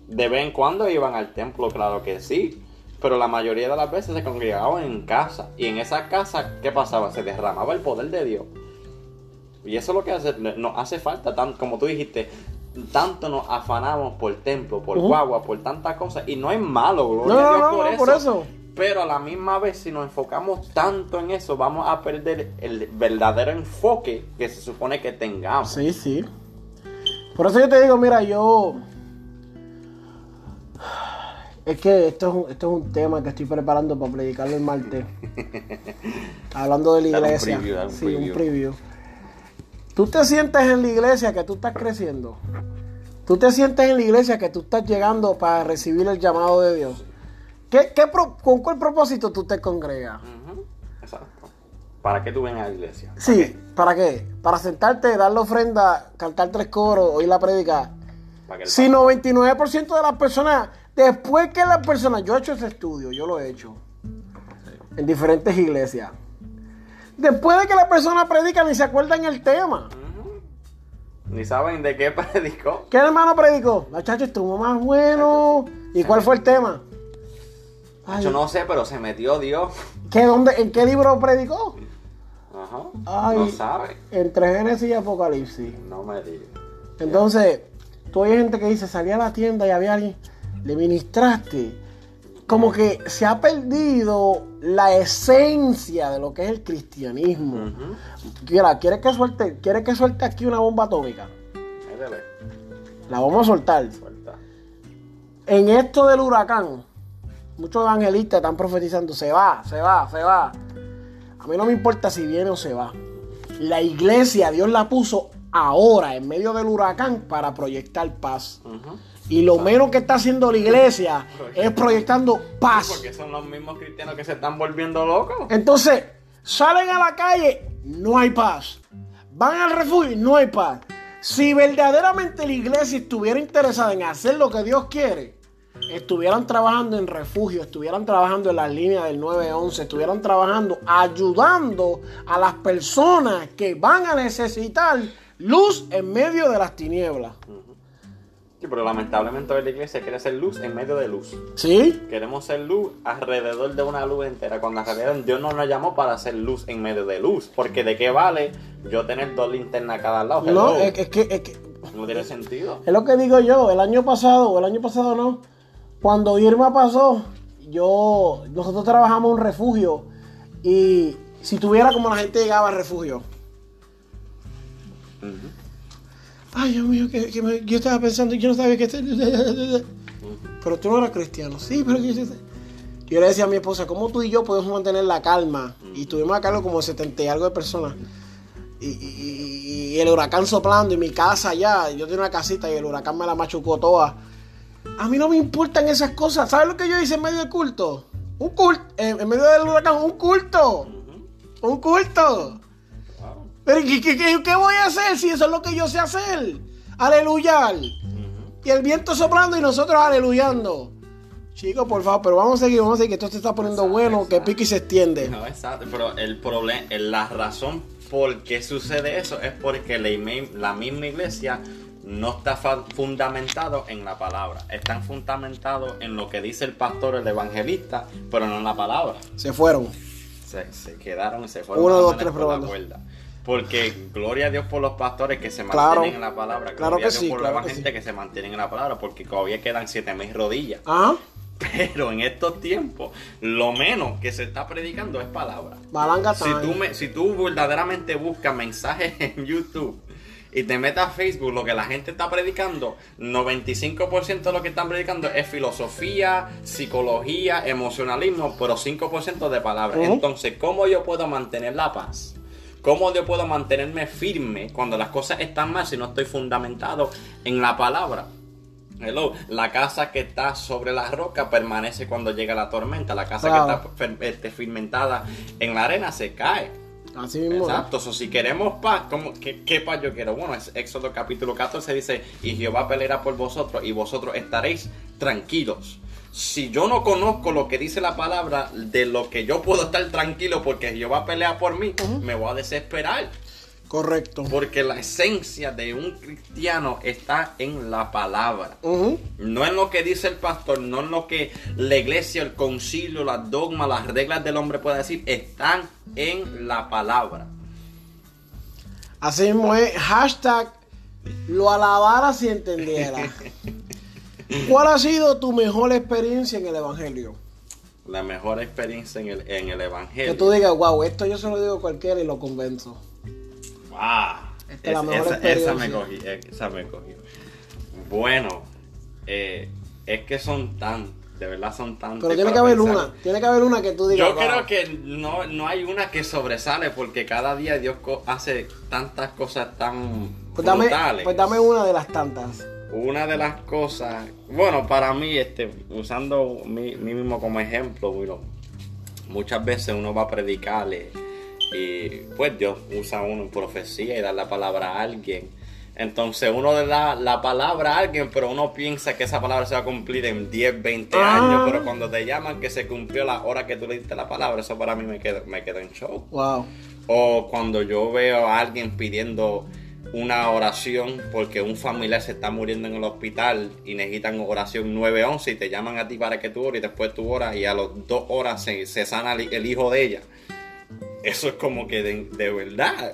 De vez en cuando iban al templo, claro que sí. Pero la mayoría de las veces se congregaban en casa. Y en esa casa, ¿qué pasaba? Se derramaba el poder de Dios. Y eso es lo que hace, nos hace falta, tan, como tú dijiste, tanto nos afanamos por templo, por guagua, por tantas cosas. Y no es malo, gloria No, a no, Dios no, por, no, eso. por eso. Pero a la misma vez, si nos enfocamos tanto en eso, vamos a perder el verdadero enfoque que se supone que tengamos. Sí, sí. Por eso yo te digo, mira, yo. Es que esto es un, esto es un tema que estoy preparando para predicarlo el martes. [LAUGHS] Hablando de la Dar un iglesia. preview, un sí, preview. un preview. Tú te sientes en la iglesia que tú estás creciendo. Tú te sientes en la iglesia que tú estás llegando para recibir el llamado de Dios. ¿Qué, qué pro- ¿Con cuál propósito tú te congregas? Exacto. ¿Para qué tú ven a la iglesia? ¿Para Sí, qué? ¿para qué? Para sentarte, dar la ofrenda, cantar tres coros, oír la prédica. ¿Para que el Si 99% de las personas, después que las personas, yo he hecho ese estudio, yo lo he hecho en diferentes iglesias. Después de que la persona predica, ni se acuerdan el tema. Ni saben de qué [LAUGHS] predicó. ¿Qué hermano predicó? La chacha estuvo más bueno. ¿Y cuál fue el tema? Ay, Yo no sé, pero se metió Dios. [LAUGHS] ¿qué, dónde, ¿En qué libro predicó? Ajá. Ay. No sabe. Entre Génesis y Apocalipsis. No me digas. Entonces, tú hay gente que dice, salí a la tienda y había alguien, le ministraste. Como que se ha perdido la esencia de lo que es el cristianismo. Ujú. Mira, ¿quieres que suelte, ¿quieres que suelte aquí una bomba atómica? Métele. La vamos a soltar. Suelta. En esto del huracán, muchos evangelistas están profetizando, se va, se va, se va. A mí no me importa si viene o se va. La iglesia, Dios la puso ahora, en medio del huracán, para proyectar paz. Y lo menos que está haciendo la iglesia es proyectando paz. Porque son los mismos cristianos que se están volviendo locos. Entonces, salen a la calle, no hay paz. Van al refugio, no hay paz. Si verdaderamente la iglesia estuviera interesada en hacer lo que Dios quiere, estuvieran trabajando en refugio, estuvieran trabajando en las líneas del 911, estuvieran trabajando ayudando a las personas que van a necesitar luz en medio de las tinieblas. Sí, pero lamentablemente hoy la iglesia quiere ser luz en medio de luz. ¿Sí? Queremos ser luz alrededor de una luz entera. Cuando en realidad Dios no nos llamó para hacer luz en medio de luz. Porque de qué vale yo tener dos linternas a cada lado. No, es que, es que No tiene sentido. Es lo que digo yo, el año pasado, o el año pasado no, cuando Irma pasó, yo, nosotros trabajamos en un refugio y si tuviera como la gente llegaba al refugio, ay Dios mío, que, que yo estaba pensando, yo no sabía que... [LAUGHS] Pero tú no eras cristiano, sí, pero yo... Yo le decía a mi esposa, ¿cómo tú y yo podemos mantener la calma? Y tuvimos a cargo como 70 y algo de personas. Y, y- y el huracán soplando y mi casa allá, yo tenía una casita y el huracán me la machucó toda. A mí no me importan esas cosas. ¿Sabes lo que yo hice en medio del culto? Un culto, en medio del huracán, un culto. Un culto. Pero ¿qué, qué- qué- qué voy a hacer si eso es lo que yo sé hacer? Aleluyar. Y el viento soplando y nosotros aleluyando. Chicos, por favor, pero vamos a seguir, vamos a seguir, que esto se está poniendo Exacto, bueno, que pique y se extiende. No, exacto, pero el problema, la razón por qué sucede eso es porque la misma iglesia no está fundamentado en la palabra. Están fundamentados en lo que dice el pastor, el evangelista, pero no en la palabra. Se fueron. Se, se quedaron y se fueron Uno, dos, tres, probando. Porque gloria a Dios por los pastores que se Claro. mantienen en la palabra. Gloria Claro que a Dios sí, por claro la que gente sí. que se mantienen en la palabra. Porque todavía quedan siete mil rodillas. Ajá. [LAUGHS] Pero en estos tiempos, lo menos que se está predicando es palabra. Si tú, me- si tú verdaderamente buscas mensajes en YouTube y te metes a Facebook, lo que la gente está predicando, 95% de lo que están predicando es filosofía, psicología, emocionalismo, pero 5% de palabras. Entonces, ¿cómo yo puedo mantener la paz? ¿Cómo yo puedo mantenerme firme cuando las cosas están mal si no estoy fundamentado en la palabra? Hello, la casa que está sobre la roca permanece cuando llega la tormenta. La casa que está este, fermentada en la arena se cae. Así mismo. Exacto, so, si queremos paz, ¿cómo, qué, qué paz yo quiero? Bueno, es Éxodo capítulo 14 dice, y Jehová peleará por vosotros y vosotros estaréis tranquilos. si yo no conozco lo que dice la palabra, de lo que yo puedo estar tranquilo porque Jehová pelea por mí, me voy a desesperar. Correcto. Porque la esencia de un cristiano está en la palabra. No en lo que dice el pastor, no en lo que la iglesia, el concilio, las dogmas, las reglas del hombre puede decir, están en la palabra. Así mismo es. Hashtag lo alabara si entendiera. [LAUGHS] ¿Cuál ha sido tu mejor experiencia en el Evangelio? La mejor experiencia en el, en el Que Evangelio. tú digas, wow, esto yo se lo digo a cualquiera y lo convenzo. ¡Wow! Esta es la esa, esa me cogí, esa me cogí. Bueno, eh, es que son tan, de verdad son tantas. Pero tiene que haber pensar. una. Tiene que haber una que tú digas. Yo wow. creo que no, no hay una que sobresale porque cada día Dios hace tantas cosas tan Pues dame, brutales. pues dame una de las tantas. Una de las cosas, bueno, para mí, este, usando mí, mí mismo como ejemplo, bueno, muchas veces uno va a predicarle y pues Dios usa uno en profecía y da la palabra a alguien. Entonces uno le da la palabra a alguien, pero uno piensa que esa palabra se va a cumplir en 10, 20 Ah. años, pero cuando te llaman que se cumplió la hora que tú le diste la palabra, eso para mí me queda, me queda en shock. Wow. O cuando yo veo a alguien pidiendo una oración porque un familiar se está muriendo en el hospital y necesitan oración 911 y te llaman a ti para que tú ores y después tú oras y a las dos horas se, se sana el, el hijo de ella. Eso es como que de, de verdad.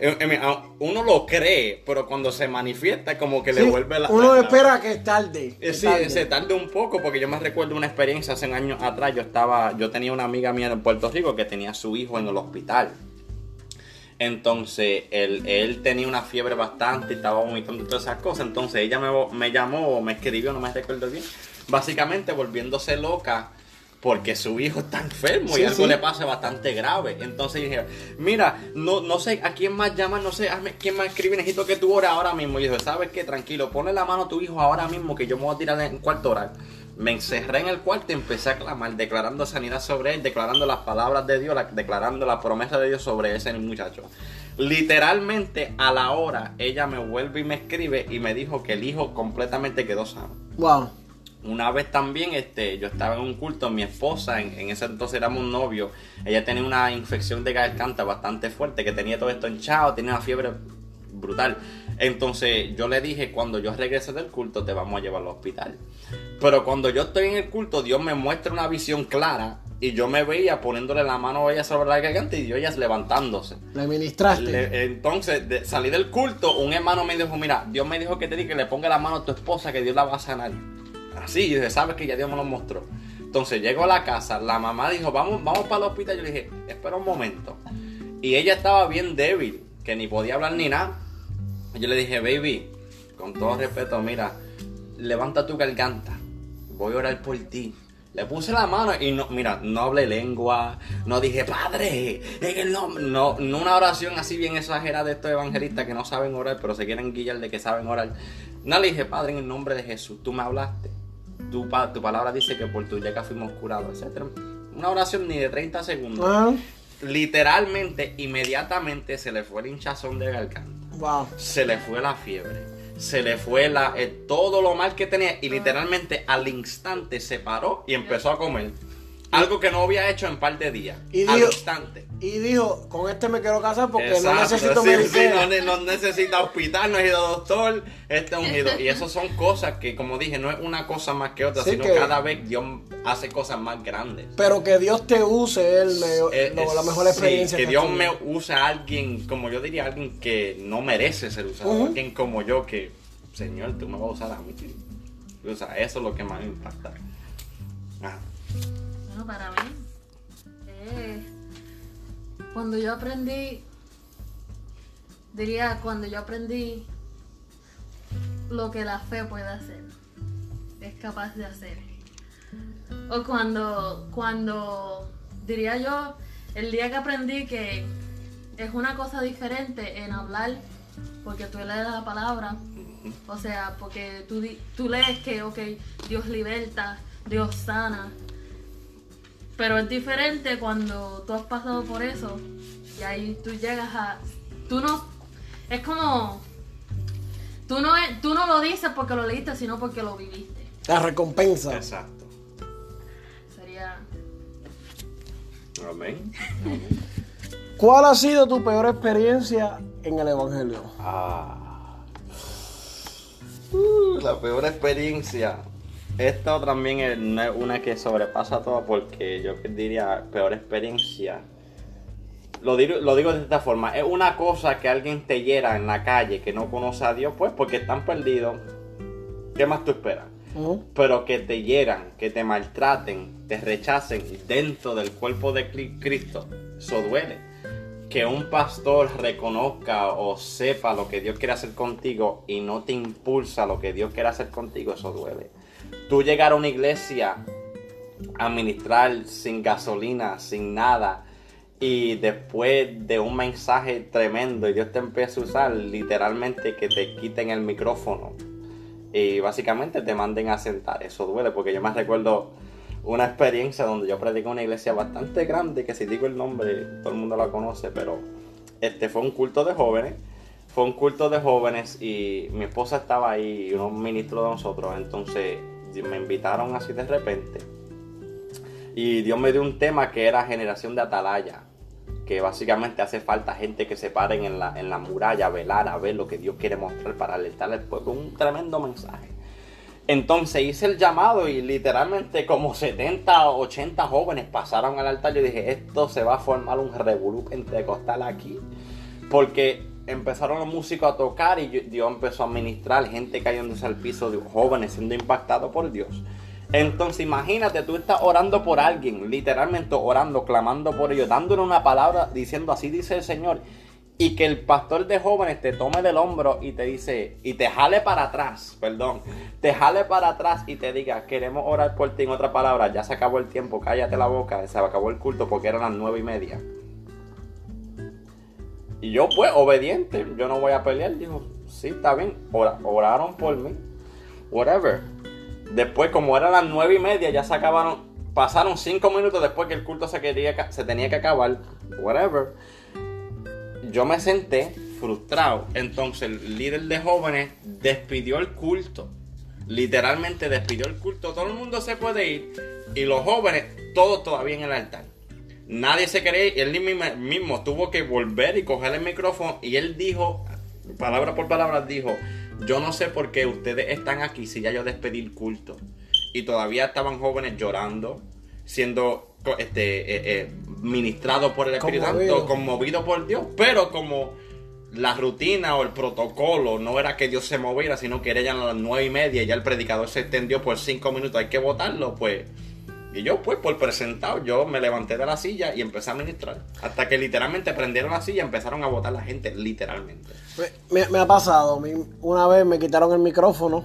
Uno lo cree, pero cuando se manifiesta como que le vuelve la... uno la- espera que es tarde. eh, es Sí, tarde. se tarda un poco porque yo me recuerdo una experiencia hace años atrás. Yo estaba, yo tenía una amiga mía en Puerto Rico que tenía a su hijo en el hospital. Entonces, él, él tenía una fiebre bastante estaba vomitando y todas esas cosas. Entonces, ella me, me llamó o me escribió, no me recuerdo bien. Básicamente volviéndose loca porque su hijo está enfermo Sí, y algo sí. le pasa bastante grave. Entonces dije, mira, no, no sé a quién más llamar, no sé a quién más escribe, necesito que tú ores ahora mismo. Y dijo, ¿sabes qué? Tranquilo, ponle la mano a tu hijo ahora mismo que yo me voy a tirar en un cuarto orar. Me encerré en el cuarto y empecé a clamar, declarando sanidad sobre él, declarando las palabras de Dios, la- declarando la promesa de Dios sobre ese muchacho. Literalmente a la hora ella me vuelve y me escribe y me dijo que el hijo completamente quedó sano. Wow. Una vez también, este, yo estaba en un culto, mi esposa, en, en ese entonces éramos novios, ella tenía una infección de garganta bastante fuerte, que tenía todo esto hinchado, tenía una fiebre brutal. Entonces yo le dije, cuando yo regrese del culto, te vamos a llevar al hospital. Pero cuando yo estoy en el culto, Dios me muestra una visión clara y yo me veía poniéndole la mano a ella sobre la garganta y yo ellas levantándose. Le ministraste. Le- entonces, de- salí del culto, un hermano me dijo, mira, Dios me dijo que te diga que le ponga la mano a tu esposa, que Dios la va a sanar. Así, y dije, sabes que ya Dios me lo mostró. Entonces llego a la casa, la mamá dijo, vamos, vamos para el hospital. Yo le dije, espera un momento. Y ella estaba bien débil, que ni podía hablar ni nada. Yo le dije, baby, con todo respeto, mira, levanta tu garganta, voy a orar por ti. Le puse la mano y no, mira, no hablé lengua, no dije, Padre, en el nombre, no, no una oración así bien exagerada de estos evangelistas que no saben orar, pero se quieren guiar de que saben orar. No le dije, Padre, en el nombre de Jesús, tú me hablaste. Tu, pa- tu palabra dice que por tu llaga fuimos curados, etc. Una oración ni de 30 segundos. Ah, Literalmente, inmediatamente se le fue el hinchazón de garganta wow. se le fue la fiebre, se le fue la, eh, todo lo mal que tenía y literalmente al instante se paró y empezó a comer. Algo que no había hecho en par de días. Y al dijo- instante. Y dijo, con este me quiero casar porque no necesito sí, sí, medicina. no, ne- no necesita hospital, no necesita doctor, este es ungido. Y eso son cosas que, como dije, no es una cosa más que otra, Sí, sino que- cada vez Dios hace cosas más grandes. Pero que Dios te use es el me- Eh, lo- eh, la mejor sí, experiencia. que has Dios me use a alguien, como yo diría, alguien que no merece ser usado. Alguien como yo que, Señor, tú me vas a usar a mí. O sea, eso es lo que más impacta. Ah, Bueno, para mí, eh, cuando yo aprendí, diría cuando yo aprendí lo que la fe puede hacer, es capaz de hacer. O cuando, cuando, diría yo, el día que aprendí que es una cosa diferente en hablar, porque tú lees la palabra, o sea, porque tú, tú lees que, ok, Dios liberta, Dios sana, pero es diferente cuando tú has pasado por eso y ahí tú llegas a... Tú no... Es como... Tú no, tú no lo dices porque lo leíste, sino porque lo viviste. La recompensa. exacto. Amén. ¿Cuál ha sido tu peor experiencia en el Evangelio? Ah. Uh, la peor experiencia. Esto también es no es una que sobrepasa todo porque yo diría peor experiencia. Lo digo, lo digo de esta forma. Es una cosa que alguien te hiera en la calle que no conoce a Dios, pues porque están perdidos. ¿Qué más tú esperas? Pero que te hieran, que te maltraten, te rechacen dentro del cuerpo de Cri- Cristo, eso duele. Que un pastor reconozca o sepa lo que Dios quiere hacer contigo y no te impulsa lo que Dios quiere hacer contigo, eso duele. Tú llegar a una iglesia a ministrar sin gasolina, sin nada, y después de un mensaje tremendo y Dios te empieza a usar, literalmente que te quiten el micrófono y básicamente te manden a sentar. Eso duele porque yo me recuerdo una experiencia donde yo prediqué una iglesia bastante grande, que si digo el nombre todo el mundo la conoce, pero este fue un culto de jóvenes. Fue un culto de jóvenes y mi esposa estaba ahí y unos ministros de nosotros, entonces me invitaron así de repente. Y Dios me dio un tema que era generación de atalaya, que básicamente hace falta gente que se paren en la, en la muralla a velar, a ver lo que Dios quiere mostrar para alertar al pueblo. Un tremendo mensaje. Entonces hice el llamado y literalmente como 70 o 80 jóvenes pasaron al altar. Yo dije, esto se va a formar un revolú pentecostal aquí. Porque empezaron los músicos a tocar y Dios empezó a ministrar, gente cayéndose al piso, de jóvenes siendo impactados por Dios. Entonces imagínate, tú estás orando por alguien, literalmente orando, clamando por ellos, dándole una palabra, diciendo así dice el Señor. Y que el pastor de jóvenes te tome del hombro y te dice, y te jale para atrás, perdón, te jale para atrás y te diga, queremos orar por ti en otra palabra, ya se acabó el tiempo, cállate la boca, se acabó el culto porque eran las nueve y media. Y yo, pues, obediente, yo no voy a pelear. Dijo, sí, está bien, ora- oraron por mí, whatever. Después, como eran las nueve y media, ya se acabaron, pasaron cinco minutos después que el culto se, quería, se tenía que acabar, whatever. Yo me senté frustrado. Entonces, el líder de jóvenes despidió el culto. Literalmente despidió el culto. Todo el mundo se puede ir. Y los jóvenes, todos todavía en el altar. Nadie se quería ir. Él mismo, mismo tuvo que volver y coger el micrófono. Y él dijo, palabra por palabra, dijo: Yo no sé por qué ustedes están aquí si ya yo despedí el culto. Y todavía estaban jóvenes llorando, siendo este, eh, eh, ministrados por el Espíritu Conmovido. Santo, conmovidos por Dios. Pero como la rutina o el protocolo no era que Dios se moviera, sino que era ya a las nueve y media y ya el predicador se extendió por cinco minutos, hay que votarlo, pues. Y yo, pues, por presentado, yo me levanté de la silla y empecé a ministrar. Hasta que literalmente prendieron la silla y empezaron a votar la gente, literalmente. Me, me- me ha pasado. Una vez me quitaron el micrófono.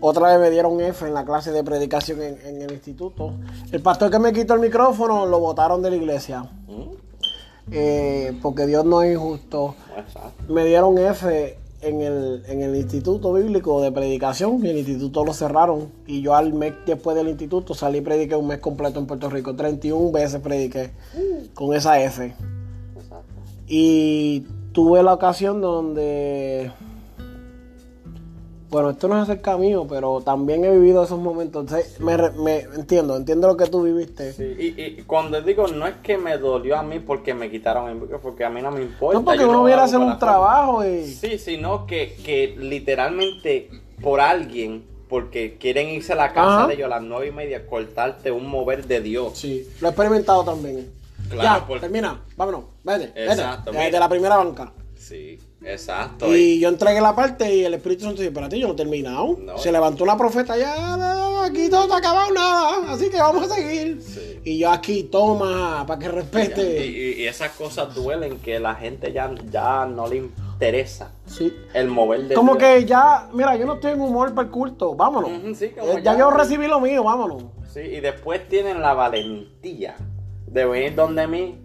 Otra vez me dieron F en la clase de predicación en, en el instituto. El pastor que me quitó el micrófono lo botaron de la iglesia. ¿Mm? Eh, porque Dios no es injusto. Exacto. Me dieron F en el, en el instituto bíblico de predicación y el instituto lo cerraron. Y yo al mes después del instituto salí y prediqué un mes completo en Puerto Rico. 31 veces prediqué con esa F. Exacto. Y tuve la ocasión donde. Bueno, esto no es acerca mío, pero también he vivido esos momentos. Entonces, me, entiendo, entiendo lo que tú viviste. Sí, y, y cuando digo no es que me dolió a mí porque me quitaron el porque a mí no me importa. No, porque uno lo viene a hago hacer un trabajo y. Sí, sino que, que literalmente por alguien, porque quieren irse a la casa Ajá. de ellos a las nueve y media, cortarte un mover de Dios. Sí, lo he experimentado también. Claro, ya, termina, vámonos, vete, vete. Exacto, Desde mira. la primera banca. Sí, exacto. Y yo entregué la parte y el Espíritu Santo dice, para ti yo no he terminado. No. Se levantó una profeta, ya, aquí todo está acabado nada, así que vamos a seguir. Sí. Y yo aquí, toma, para que respete. y- y esas cosas duelen que la gente ya, ya no le interesa Sí. el mover de Como Dios. que ya, mira, yo no estoy en humor para el culto, vámonos. Sí, Eh, ya, ya. yo recibí lo mío, vámonos. Sí, y después tienen la valentía de venir donde mí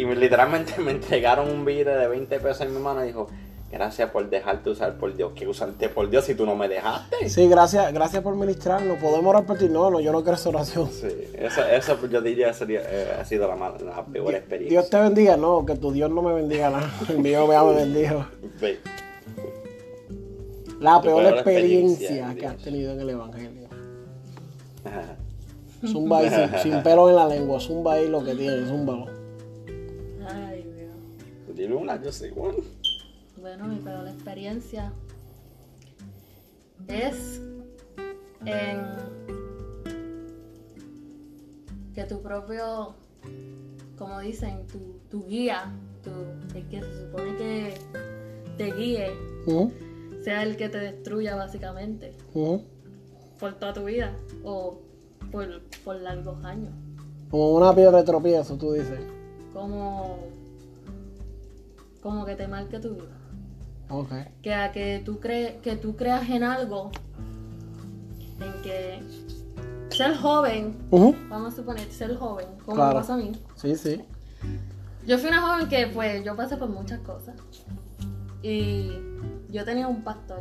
y me- literalmente [LAUGHS] me entregaron un billete de 20 pesos en mi mano y dijo, gracias por dejarte usar por Dios, que usarte por Dios si tú no me dejaste. Sí, gracias, gracias por ministrarnos. Podemos ti. No, no, yo no quiero esa oración. Sí, eso, eso yo diría sería, eh, ha sido la, peor experiencia. Dios te bendiga, no, que tu Dios no me bendiga nada. [LAUGHS] El mío ya me bendijo. La peor, peor experiencia, experiencia, que has tenido en el Evangelio. ajá. Zumba ahí sin, sin pelo en la lengua. Zumba ahí lo que tiene, zúmbalo. Dile una, yo sé, Juan. Bueno, mi peor experiencia es en que tu propio, como dicen, tu, tu guía, tu, el que se supone que te guíe, sea el que te destruya básicamente por toda tu vida o por, por largos años. Como una piedra de tropiezo, tú dices. Como, como que te marque tu vida. Ok. que a que tú crees que tú creas en algo en que ser joven vamos a suponer ser joven como Claro. me pasa a mí Sí, sí. yo fui una joven que pues yo pasé por muchas cosas y yo tenía un pastor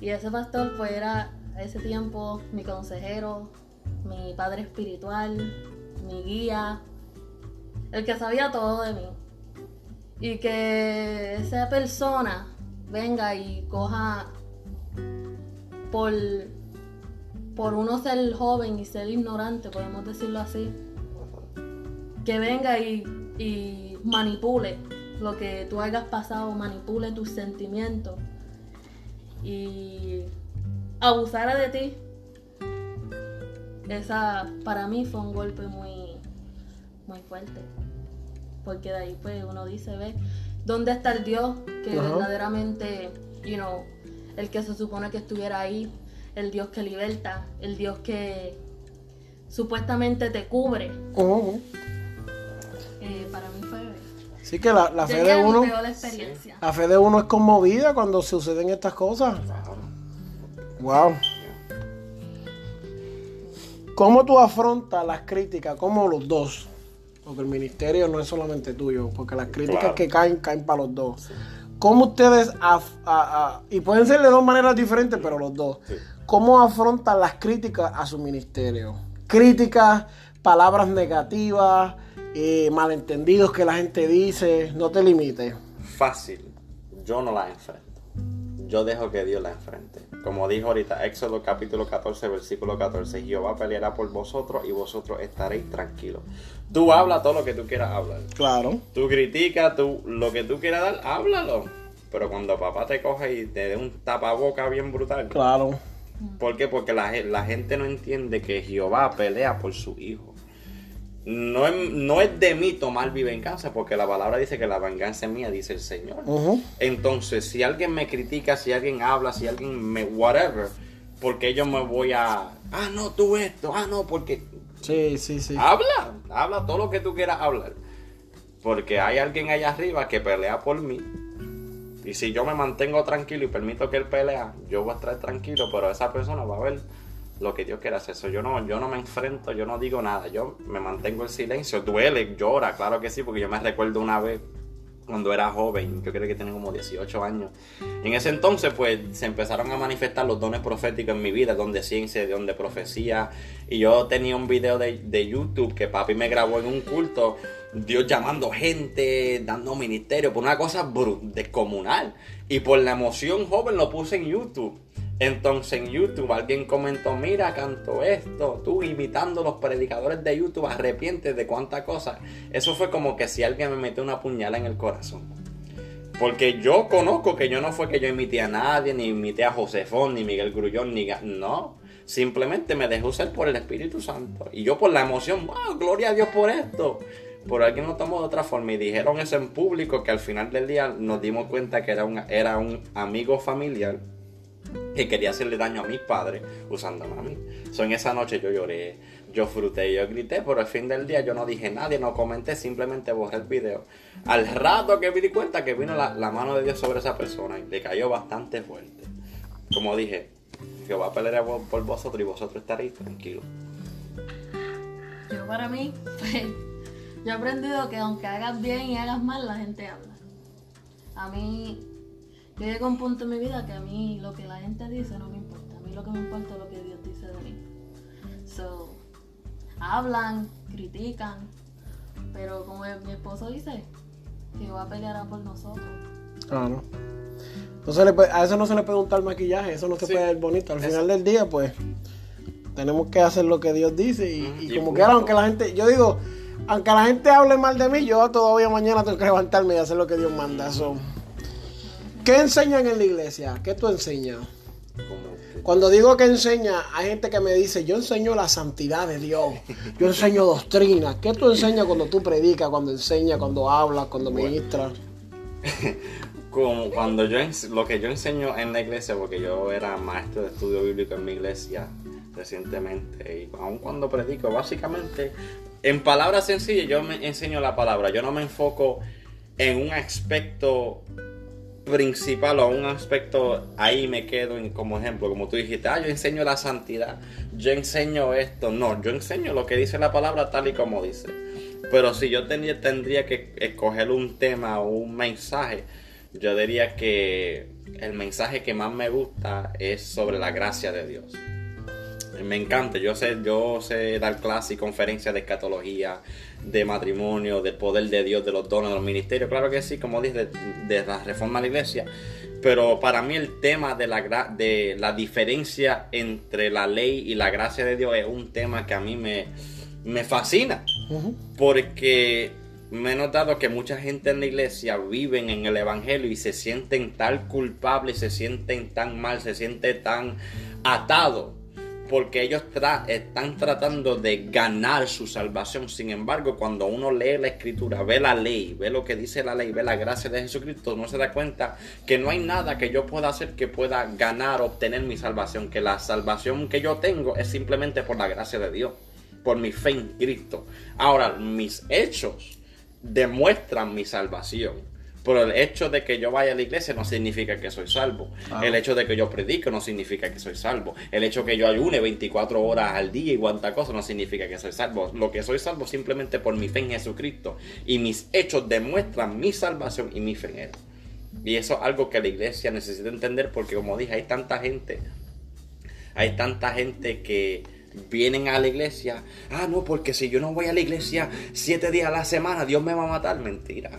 y ese pastor pues era a ese tiempo mi consejero mi padre espiritual mi guía el que sabía todo de mí y que esa persona venga y coja por por uno ser joven y ser ignorante podemos decirlo así que venga y, manipule lo que tú hayas pasado, manipule tus sentimientos y abusara de ti. Esa para mí fue un golpe muy, muy fuerte. Porque de ahí pues uno dice, ve, ¿dónde está el Dios que Ajá. verdaderamente, you know, el que se supone que estuviera ahí, el Dios que liberta, el Dios que supuestamente te cubre? Ujú. Eh, para mí fue Sí que la, la fe de uno, experiencia. la fe de uno es conmovida cuando suceden estas cosas. Wow. ¿Cómo tú afrontas las críticas? como los dos? Porque el ministerio no es solamente tuyo, porque las críticas Claro. que caen, caen para los dos. ¿Cómo ustedes, af- a- a- y pueden ser de dos maneras diferentes, pero los dos, Sí. cómo afrontan las críticas a su ministerio? Críticas, palabras negativas, eh, malentendidos que la gente dice, no te limites. Fácil. Yo no la enfrento. Yo dejo que Dios la enfrente. Como dijo ahorita, Éxodo capítulo 14, versículo 14. Jehová peleará por vosotros y vosotros estaréis tranquilos. Tú habla todo lo que tú quieras hablar. Claro. Tú critica, tú, lo que tú quieras dar, háblalo. Pero cuando papá te coge y te dé un tapaboca bien brutal. Claro. ¿Por qué? Porque la, la gente no entiende que Jehová pelea por su hijo. No es, no es de mí tomar mi venganza, porque la palabra dice que la venganza es mía, dice el Señor. Entonces, si alguien me critica, si alguien habla, si alguien me whatever, porque yo me voy a, ah, no, tú esto, ah, no, porque Sí, sí, sí. habla, habla todo lo que tú quieras hablar. Porque hay alguien allá arriba que pelea por mí. Y si yo me mantengo tranquilo y permito que él pelea, yo voy a estar tranquilo, pero esa persona va a ver lo que Dios quiere hacer. Eso yo no, yo no me enfrento, yo no digo nada, yo me mantengo en silencio, duele, llora, claro que sí, porque yo me recuerdo una vez cuando era joven, yo creo que tenía como 18 años. En ese entonces, pues, se empezaron a manifestar los dones proféticos en mi vida, donde ciencia, donde profecía. Y yo tenía un video de, de YouTube que papi me grabó en un culto, Dios llamando gente, dando ministerio, por una cosa descomunal. Y por la emoción joven lo puse en YouTube. Entonces en YouTube alguien comentó, mira, canto esto, tú imitando los predicadores de YouTube, arrepientes de cuánta cosa. Eso fue como que si alguien me metió una puñala en el corazón. Porque yo conozco que yo no fue que yo imité a nadie, ni imité a Josefón, ni Miguel Grullón, ni... No, simplemente me dejé usar por el Espíritu Santo. Y yo por la emoción, wow, gloria a Dios por esto. Por alguien lo tomó de otra forma y dijeron eso en público que al final del día nos dimos cuenta que era un, era un amigo familiar que quería hacerle daño a mis padres usándome a mí. So, en esa noche yo lloré, yo fruté, yo grité, pero al fin del día yo no dije nadie, no comenté, simplemente borré el video. Al rato que me di cuenta que vino la, mano de Dios sobre esa persona y le cayó bastante fuerte. Como dije, Jehová peleará por, por vosotros y vosotros estaréis tranquilos. Yo para mí, [LAUGHS] pues, yo he aprendido que aunque hagas bien y hagas mal, la gente habla. A mí, yo llegué a un punto en mi vida que a mí lo que la gente dice no me importa. A mí lo que me importa es lo que Dios dice de mí. So, hablan, critican, pero como mi esposo dice, Jehová peleará por nosotros. Claro. No se le puede- a eso no se le puede untar maquillaje, eso no se Sí. puede ver bonito. Al Eso. final del día, pues, Tenemos que hacer lo que Dios dice y, Mm, y y como quiera, aunque la gente, yo digo, aunque la gente hable mal de mí, yo todavía mañana tengo que levantarme y hacer lo que Dios manda. So, ¿Qué enseñan en la iglesia? ¿Qué tú enseñas? Cuando digo que enseña, hay gente que me dice, yo enseño la santidad de Dios, yo enseño doctrina. ¿Qué tú enseñas cuando tú predicas, cuando enseñas, cuando hablas, cuando Bueno. ministras? [LAUGHS] como cuando yo lo que yo enseño en la iglesia porque yo era maestro de estudio bíblico en mi iglesia recientemente y aun cuando predico básicamente en palabras sencillas yo me enseño la palabra yo no me enfoco en un aspecto principal o un aspecto ahí me quedo en, como ejemplo como tú dijiste ah yo enseño la santidad yo enseño esto no yo enseño lo que dice la palabra tal y como dice pero si yo tendría, tendría que escoger un tema o un mensaje, yo diría que el mensaje que más me gusta es sobre la gracia de Dios. Me encanta, yo sé, yo sé dar clases y conferencias de escatología, de matrimonio, del poder de Dios, de los dones, de los ministerios, claro que sí, como dije, de, de la reforma de la iglesia. Pero para mí el tema de la, de la diferencia entre la ley y la gracia de Dios es un tema que a mí me, me fascina. Porque me he notado que mucha gente en la iglesia viven en el evangelio y se sienten tan culpables, se sienten tan mal, se sienten tan atados. Porque ellos están tratando de ganar su salvación. Sin embargo, cuando uno lee la escritura, ve la ley, ve lo que dice la ley, ve la gracia de Jesucristo, no se da cuenta que no hay nada que yo pueda hacer que pueda ganar, obtener mi salvación. Que la salvación que yo tengo es simplemente por la gracia de Dios por mi fe en Cristo. Ahora, mis hechos demuestran mi salvación. Pero el hecho de que yo vaya a la iglesia no significa que soy salvo. El hecho de que yo predique no significa que soy salvo. El hecho de que yo ayune 24 horas al día y cuanta cosa no significa que soy salvo. Lo que soy salvo simplemente por mi fe en Jesucristo. Y mis hechos demuestran mi salvación y mi fe en Él. Y eso es algo que la iglesia necesita entender porque como dije, hay tanta gente hay tanta gente que vienen a la iglesia. Ah, no, porque si yo no voy a la iglesia siete días a la semana, Dios me va a matar. Mentira.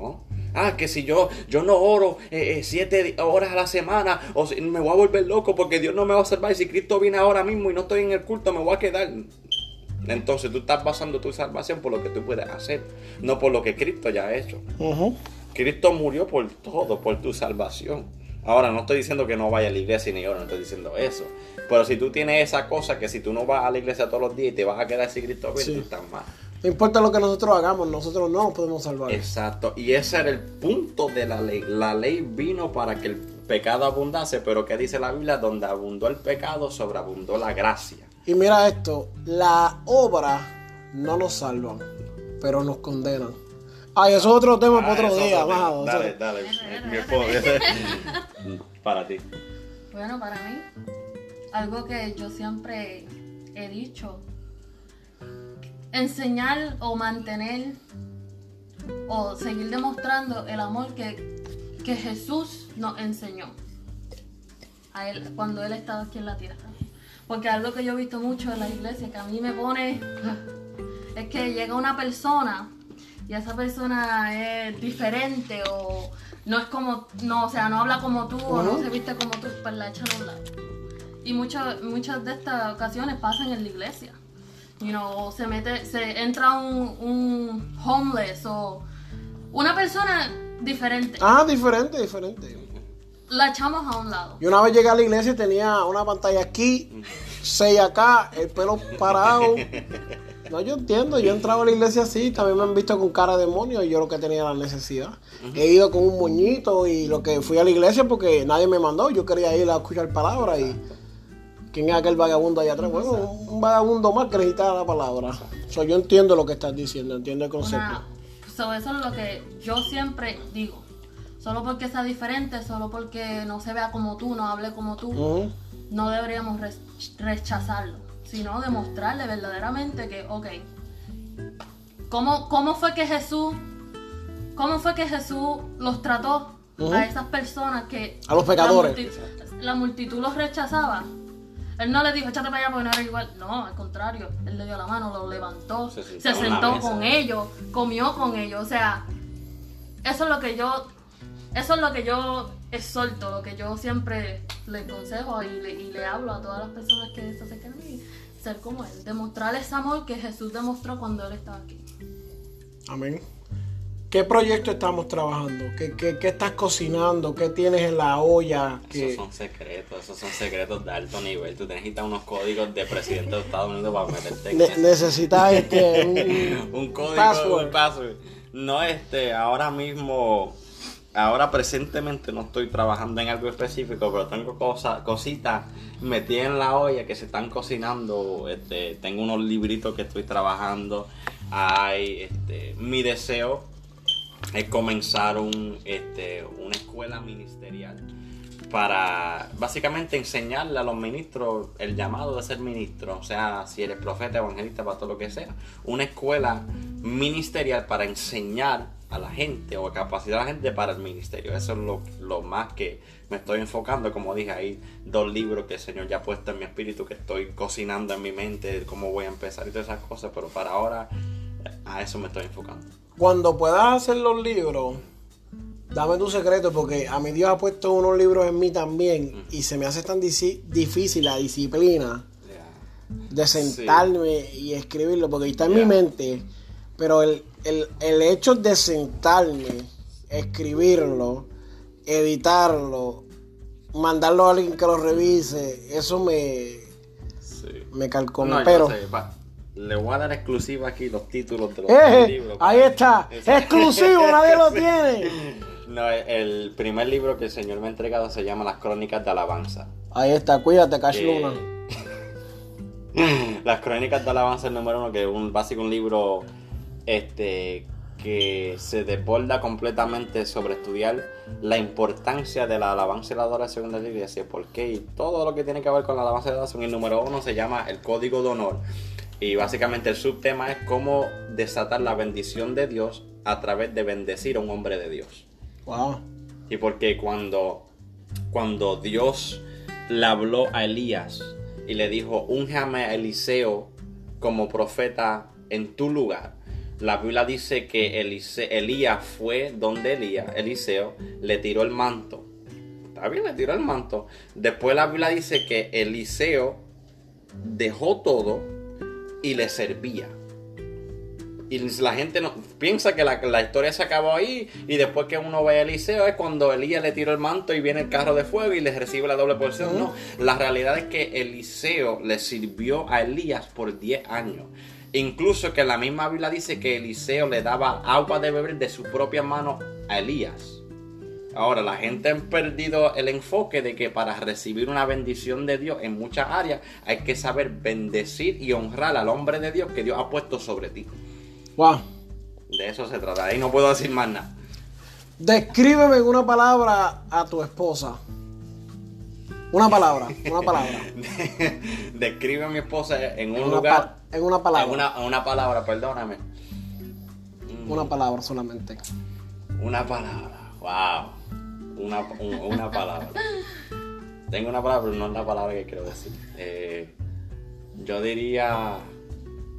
No. Ah, que si yo, yo no oro eh, eh, siete horas a la semana, o si- me voy a volver loco porque Dios no me va a salvar. Y si Cristo viene ahora mismo y no estoy en el culto, me voy a quedar. Entonces tú estás basando tu salvación por lo que tú puedes hacer, no por lo que Cristo ya ha hecho. Cristo murió por todo, por tu salvación. Ahora, no estoy diciendo que no vaya a la iglesia ni ahora, no estoy diciendo eso. Pero si tú tienes esa cosa que si tú no vas a la iglesia todos los días y te vas a quedar sin Cristo, bien, Sí. tú estás mal. No importa lo que nosotros hagamos, nosotros no nos podemos salvar. Exacto. Y ese era el punto de la ley. La ley vino para que el pecado abundase, pero ¿qué dice la Biblia? Donde abundó el pecado, sobreabundó la gracia. Y mira esto, la obra no nos salvan, pero nos condenan. Ay, eso es otro tema para Ah, otro día, otro amado. Dale, dale. Mi esposo. [LAUGHS] para ti. Bueno, para mí, algo que yo siempre he dicho, enseñar o mantener o seguir demostrando el amor que, que Jesús nos enseñó a él cuando él estaba aquí en la tierra. Porque algo que yo he visto mucho en la iglesia que a mí me pone [LAUGHS] es que llega una persona y esa persona es diferente o no es como, no, o sea, no habla como tú o no se viste como tú, pues la echan a un lado. Y muchas muchas de estas ocasiones pasan en la iglesia. You know, se mete, se entra un, un homeless o una persona diferente. Ah, diferente, diferente. La echamos a un lado. Yo una vez llegué a la iglesia y tenía una pantalla aquí, seis acá, el pelo parado. No, yo entiendo, yo he entrado a la iglesia así, también me han visto con cara de demonio y yo lo que tenía era la necesidad. He ido con un moñito y lo que fui a la iglesia porque nadie me mandó, yo quería ir a escuchar palabra y ¿quién es aquel vagabundo allá atrás? Bueno, un vagabundo más que necesitaba la palabra. So, yo entiendo lo que estás diciendo, entiendo el concepto. Una, so, eso es lo que yo siempre digo. Solo porque sea diferente, solo porque no se vea como tú, no hable como tú, no deberíamos re- rechazarlo, sino demostrarle verdaderamente que, ok, ¿cómo, cómo fue que Jesús, cómo fue que Jesús los trató a esas personas que A los pecadores. La multitud los rechazaba? Él no le dijo, échate para allá porque no era igual. No, al contrario, él le dio la mano, lo levantó, Se se, sentó con ellos, comió con ellos. O sea, eso es lo que yo Eso es lo que yo exhorto, lo que yo siempre le consejo y le, y le hablo a todas las personas que se acercan a mí. Ser como Él, demostrar ese amor que Jesús demostró cuando Él estaba aquí. Amén. ¿Qué proyecto estamos trabajando? ¿Qué, qué, qué estás cocinando? ¿Qué tienes en la olla? ¿Qué- Esos son secretos, esos son secretos de alto nivel. Tú necesitas unos códigos de presidente de Estados Unidos para meterte en Ne- necesitas este, [LAUGHS] un, un código, password. un password. No, este, ahora mismo, ahora presentemente no estoy trabajando en algo específico, pero tengo cosas, cositas metidas en la olla que se están cocinando. Este, tengo unos libritos que estoy trabajando. Hay, este, mi deseo es comenzar un, este, una escuela ministerial para básicamente enseñarle a los ministros el llamado de ser ministro, o sea, si eres profeta, evangelista, para todo lo que sea, una escuela ministerial para enseñar a la gente o capacitar a la gente para el ministerio. Eso es lo, lo más que me estoy enfocando. Como dije, hay dos libros que el Señor ya ha puesto en mi espíritu que estoy cocinando en mi mente, cómo voy a empezar y todas esas cosas, pero para ahora a eso me estoy enfocando. Cuando puedas hacer los libros, dame tu secreto porque a mi Dios ha puesto unos libros en mí también y se me hace tan difícil la disciplina de sentarme y escribirlo porque está en mi mente, pero el, el, el hecho de sentarme, escribirlo, editarlo, mandarlo a alguien que lo revise, eso me, Sí. me. No, pero, sé. Le voy a dar exclusiva aquí los títulos de los ¡Eh! libros. ahí está, Eso. exclusivo, nadie lo [LAUGHS] tiene. No, el primer libro que el Señor me ha entregado se llama Las Crónicas de Alabanza. Ahí está, cuídate, Cash Eh, Luna. [LAUGHS] Las Crónicas de Alabanza el número uno, que es un básico un libro este que se desborda completamente sobre estudiar la importancia de la alabanza y la adoración de la iglesia, por qué y todo lo que tiene que ver con la alabanza y la adoración. El número uno se llama el Código de Honor. Y básicamente el subtema es cómo desatar la bendición de Dios a través de bendecir a un hombre de Dios. Wow. Y porque cuando, cuando Dios le habló a Elías y le dijo, únjame a Eliseo como profeta en tu lugar. La Biblia dice que Elise- Elías fue donde Elías, Eliseo, le tiró el manto. Está bien, le tiró el manto. Después la Biblia dice que Eliseo dejó todo y le servía. Y la gente no, piensa que la, la historia se acabó ahí y después que uno ve a Eliseo es cuando Elías le tiró el manto y viene el carro de fuego y le recibe la doble porción. No, la realidad es que Eliseo le sirvió a Elías por 10 años. Incluso que la misma Biblia dice que Eliseo le daba agua de beber de su propia mano a Elías. Ahora, la gente ha perdido el enfoque de que para recibir una bendición de Dios en muchas áreas hay que saber bendecir y honrar al hombre de Dios que Dios ha puesto sobre ti. Wow. De eso se trata. Ahí no puedo decir más nada. Descríbeme en una palabra a tu esposa. Una palabra, una palabra. [LAUGHS] Describe a mi esposa en un En lugar. en una palabra. En una, en una palabra, perdóname. Una palabra solamente. Una palabra. Wow. Una, un- una palabra. Tengo una palabra, pero no es la palabra que quiero decir. Eh, yo diría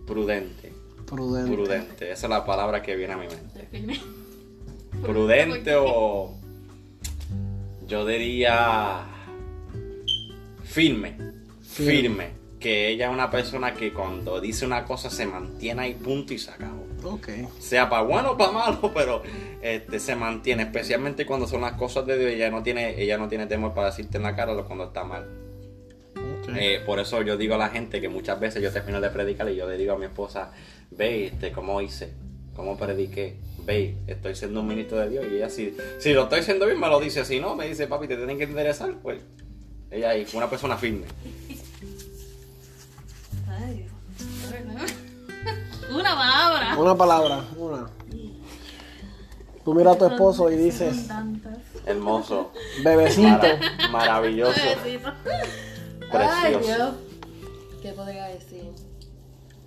prudente. Prudente. Prudente. Esa es la palabra que viene a mi mente. Prudente o. Yo diría. Firme. Firme. Firme. Que ella es una persona que cuando dice una cosa se mantiene ahí punto y se acabó. Sea para bueno o para malo, [LAUGHS] pero este, se mantiene. Especialmente cuando son las cosas de Dios. Ella no tiene, ella no tiene temor para decirte en la cara lo cuando está mal. Eh, por eso yo digo a la gente que muchas veces yo termino de predicar y yo le digo a mi esposa, ve, este, ¿cómo hice? ¿Cómo prediqué? Ve, estoy siendo un ministro de Dios. Y ella, si, si lo estoy haciendo bien, me lo dice. Si no, me dice, papi, te tienen que interesar. Pues ella es una persona firme. Ay, Una palabra. Una palabra, una. Tú miras a tu esposo y dices. Hermoso, bebecito. mara- maravilloso, Bebecito. Ay, precioso. Dios. ¿Qué podría decir?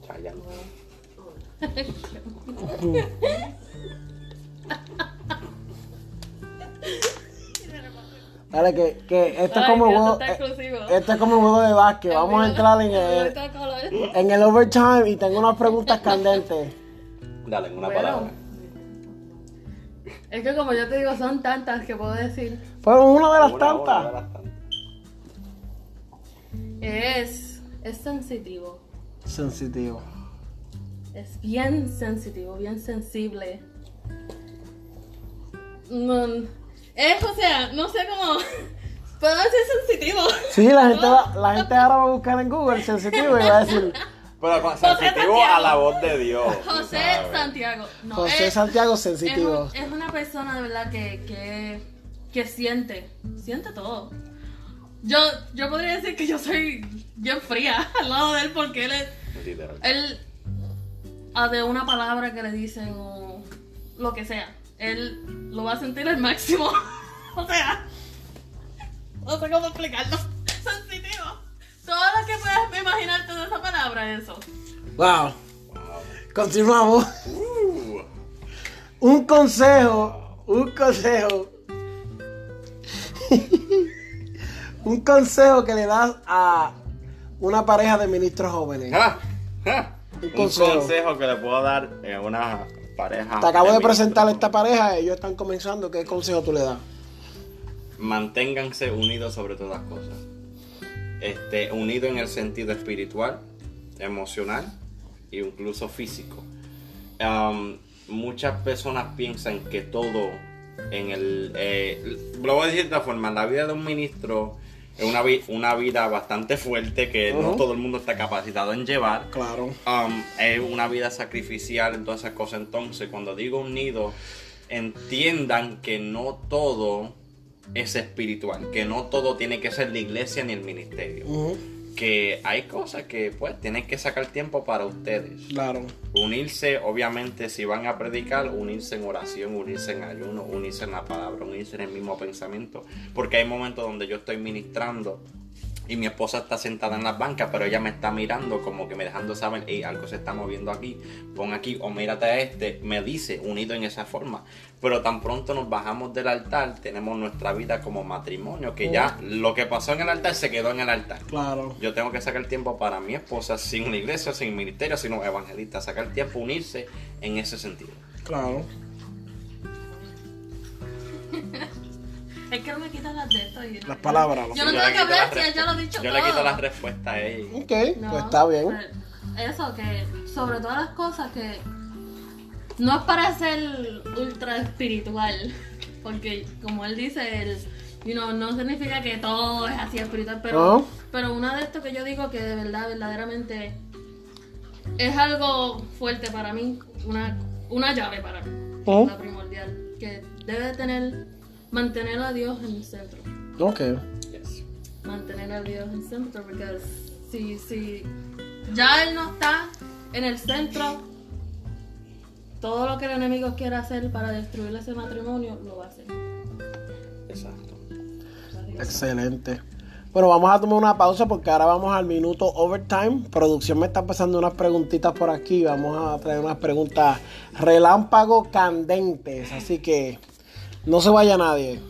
Chayanne. [LAUGHS] Dale, que, que esto es como juego. está eh, exclusivo. Esto es como un juego de básquet. Vamos a entrar en el, en el overtime y tengo unas preguntas candentes. Dale, en una Bueno. palabra. Es que como yo te digo, son tantas que puedo decir. Fue una de las Una- tantas. una de las tantas. Es, es sensitivo. Sensitivo. Es bien sensitivo, bien sensible. No, es, o sea, no sé cómo. [LAUGHS] Puedo decir sensitivo. Sí, la gente, va- la gente ahora va a buscar en Google sensitivo y va a decir Pero con sensitivo a la voz de Dios. José sabes. Santiago. No, José es, Santiago es, sensitivo. un- es una persona de verdad que, que, que siente. Siente todo. Yo, yo podría decir que yo soy bien fría [LAUGHS] al lado de él porque él es. Literal. Él, a de una palabra que le dicen o lo que sea, él lo va a sentir al máximo. [LAUGHS] o sea, no sé cómo explicarlo. Sensitivo. Todo lo que puedas imaginarte de esa palabra, eso. Wow. Continuamos. Uh, Un consejo. Un consejo. [LAUGHS] un consejo que le das a una pareja de ministros jóvenes. ah, ah. Un Un consejo. consejo que le puedo dar a una pareja. Te acabo de presentar a esta pareja, ellos están comenzando. ¿Qué consejo tú le das? Manténganse unidos sobre todas cosas. Este, unidos en el sentido espiritual, emocional e incluso físico. Um, muchas personas piensan que todo en el... eh, lo voy a decir de esta forma, la vida de un ministro es una, vi- una vida bastante fuerte que no todo el mundo está capacitado en llevar. Claro. Um, es una vida sacrificial en todas esas cosas. Entonces, cuando digo unido, entiendan que no todo es espiritual, que no todo tiene que ser la iglesia ni el ministerio. Que hay cosas que pues tienen que sacar tiempo para ustedes. Claro. Unirse, obviamente, si van a predicar, unirse en oración, unirse en ayuno, unirse en la palabra, unirse en el mismo pensamiento. Porque hay momentos donde yo estoy ministrando y mi esposa está sentada en las bancas, pero ella me está mirando como que me dejando saber, hey, algo se está moviendo aquí, pon aquí o mírate a este, me dice, unido en esa forma. Pero tan pronto nos bajamos del altar, tenemos nuestra vida como matrimonio, que ya lo que pasó en el altar se quedó en el altar. Claro. Yo tengo que sacar tiempo para mi esposa, sin una iglesia, sin ministerio, sin un evangelista. Sacar tiempo, unirse en ese sentido. Claro. Que no me quitan las de esto. y- Las palabras. Yo no tengo que hablar si ya lo ha dicho Yo todo. le quito las respuestas a ella. Ok, No, pues está bien. pero Eso, que sobre todas las cosas que no es para ser ultra espiritual, [LAUGHS] porque como él dice, el, you know, no significa que todo es así espiritual, pero, No. pero una de esto que yo digo que de verdad, verdaderamente es algo fuerte para mí, una, una llave para mí, la primordial, que debe tener, mantener a Dios en el centro Ok. Yes. mantener a Dios en el centro, porque si, si ya Él no está en el centro, todo lo que el enemigo quiera hacer para destruir ese matrimonio, lo va a hacer. Exacto. Excelente. Bueno, vamos a tomar una pausa porque ahora vamos al minuto overtime. Producción me está pasando unas preguntitas por aquí. Vamos a traer unas preguntas relámpago candentes. Así que no se vaya nadie.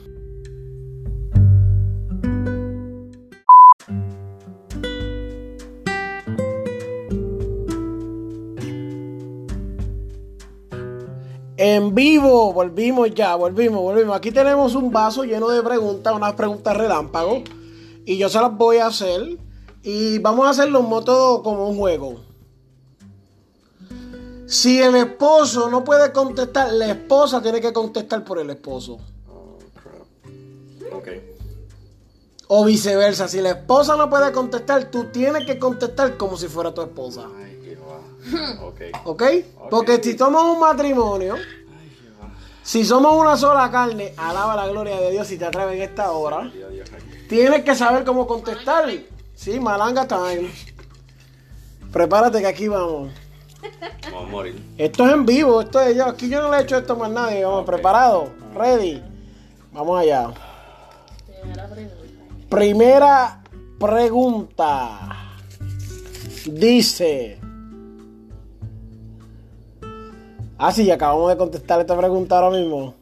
En vivo, volvimos ya, volvimos, volvimos. Aquí tenemos un vaso lleno de preguntas, unas preguntas relámpago. Y yo se las voy a hacer. Y vamos a hacerlo en modo como un juego. Si el esposo no puede contestar, la esposa tiene que contestar por el esposo. Oh, crap. Ok. O viceversa. Si la esposa no puede contestar, tú tienes que contestar como si fuera tu esposa. Ay, Jehová. Ok. ¿Ok? Porque si somos un matrimonio, si somos una sola carne, alaba la gloria de Dios si te atreves en esta hora. Dios. Tienes que saber cómo contestar. Sí, malanga time. Prepárate que aquí vamos. Vamos a morir. Esto es en vivo, esto es yo. Aquí yo no le he hecho esto más a nadie. Vamos, preparado, ready. Vamos allá. Primera pregunta. Primera pregunta. Dice. Ah, sí, acabamos de contestar esta pregunta ahora mismo.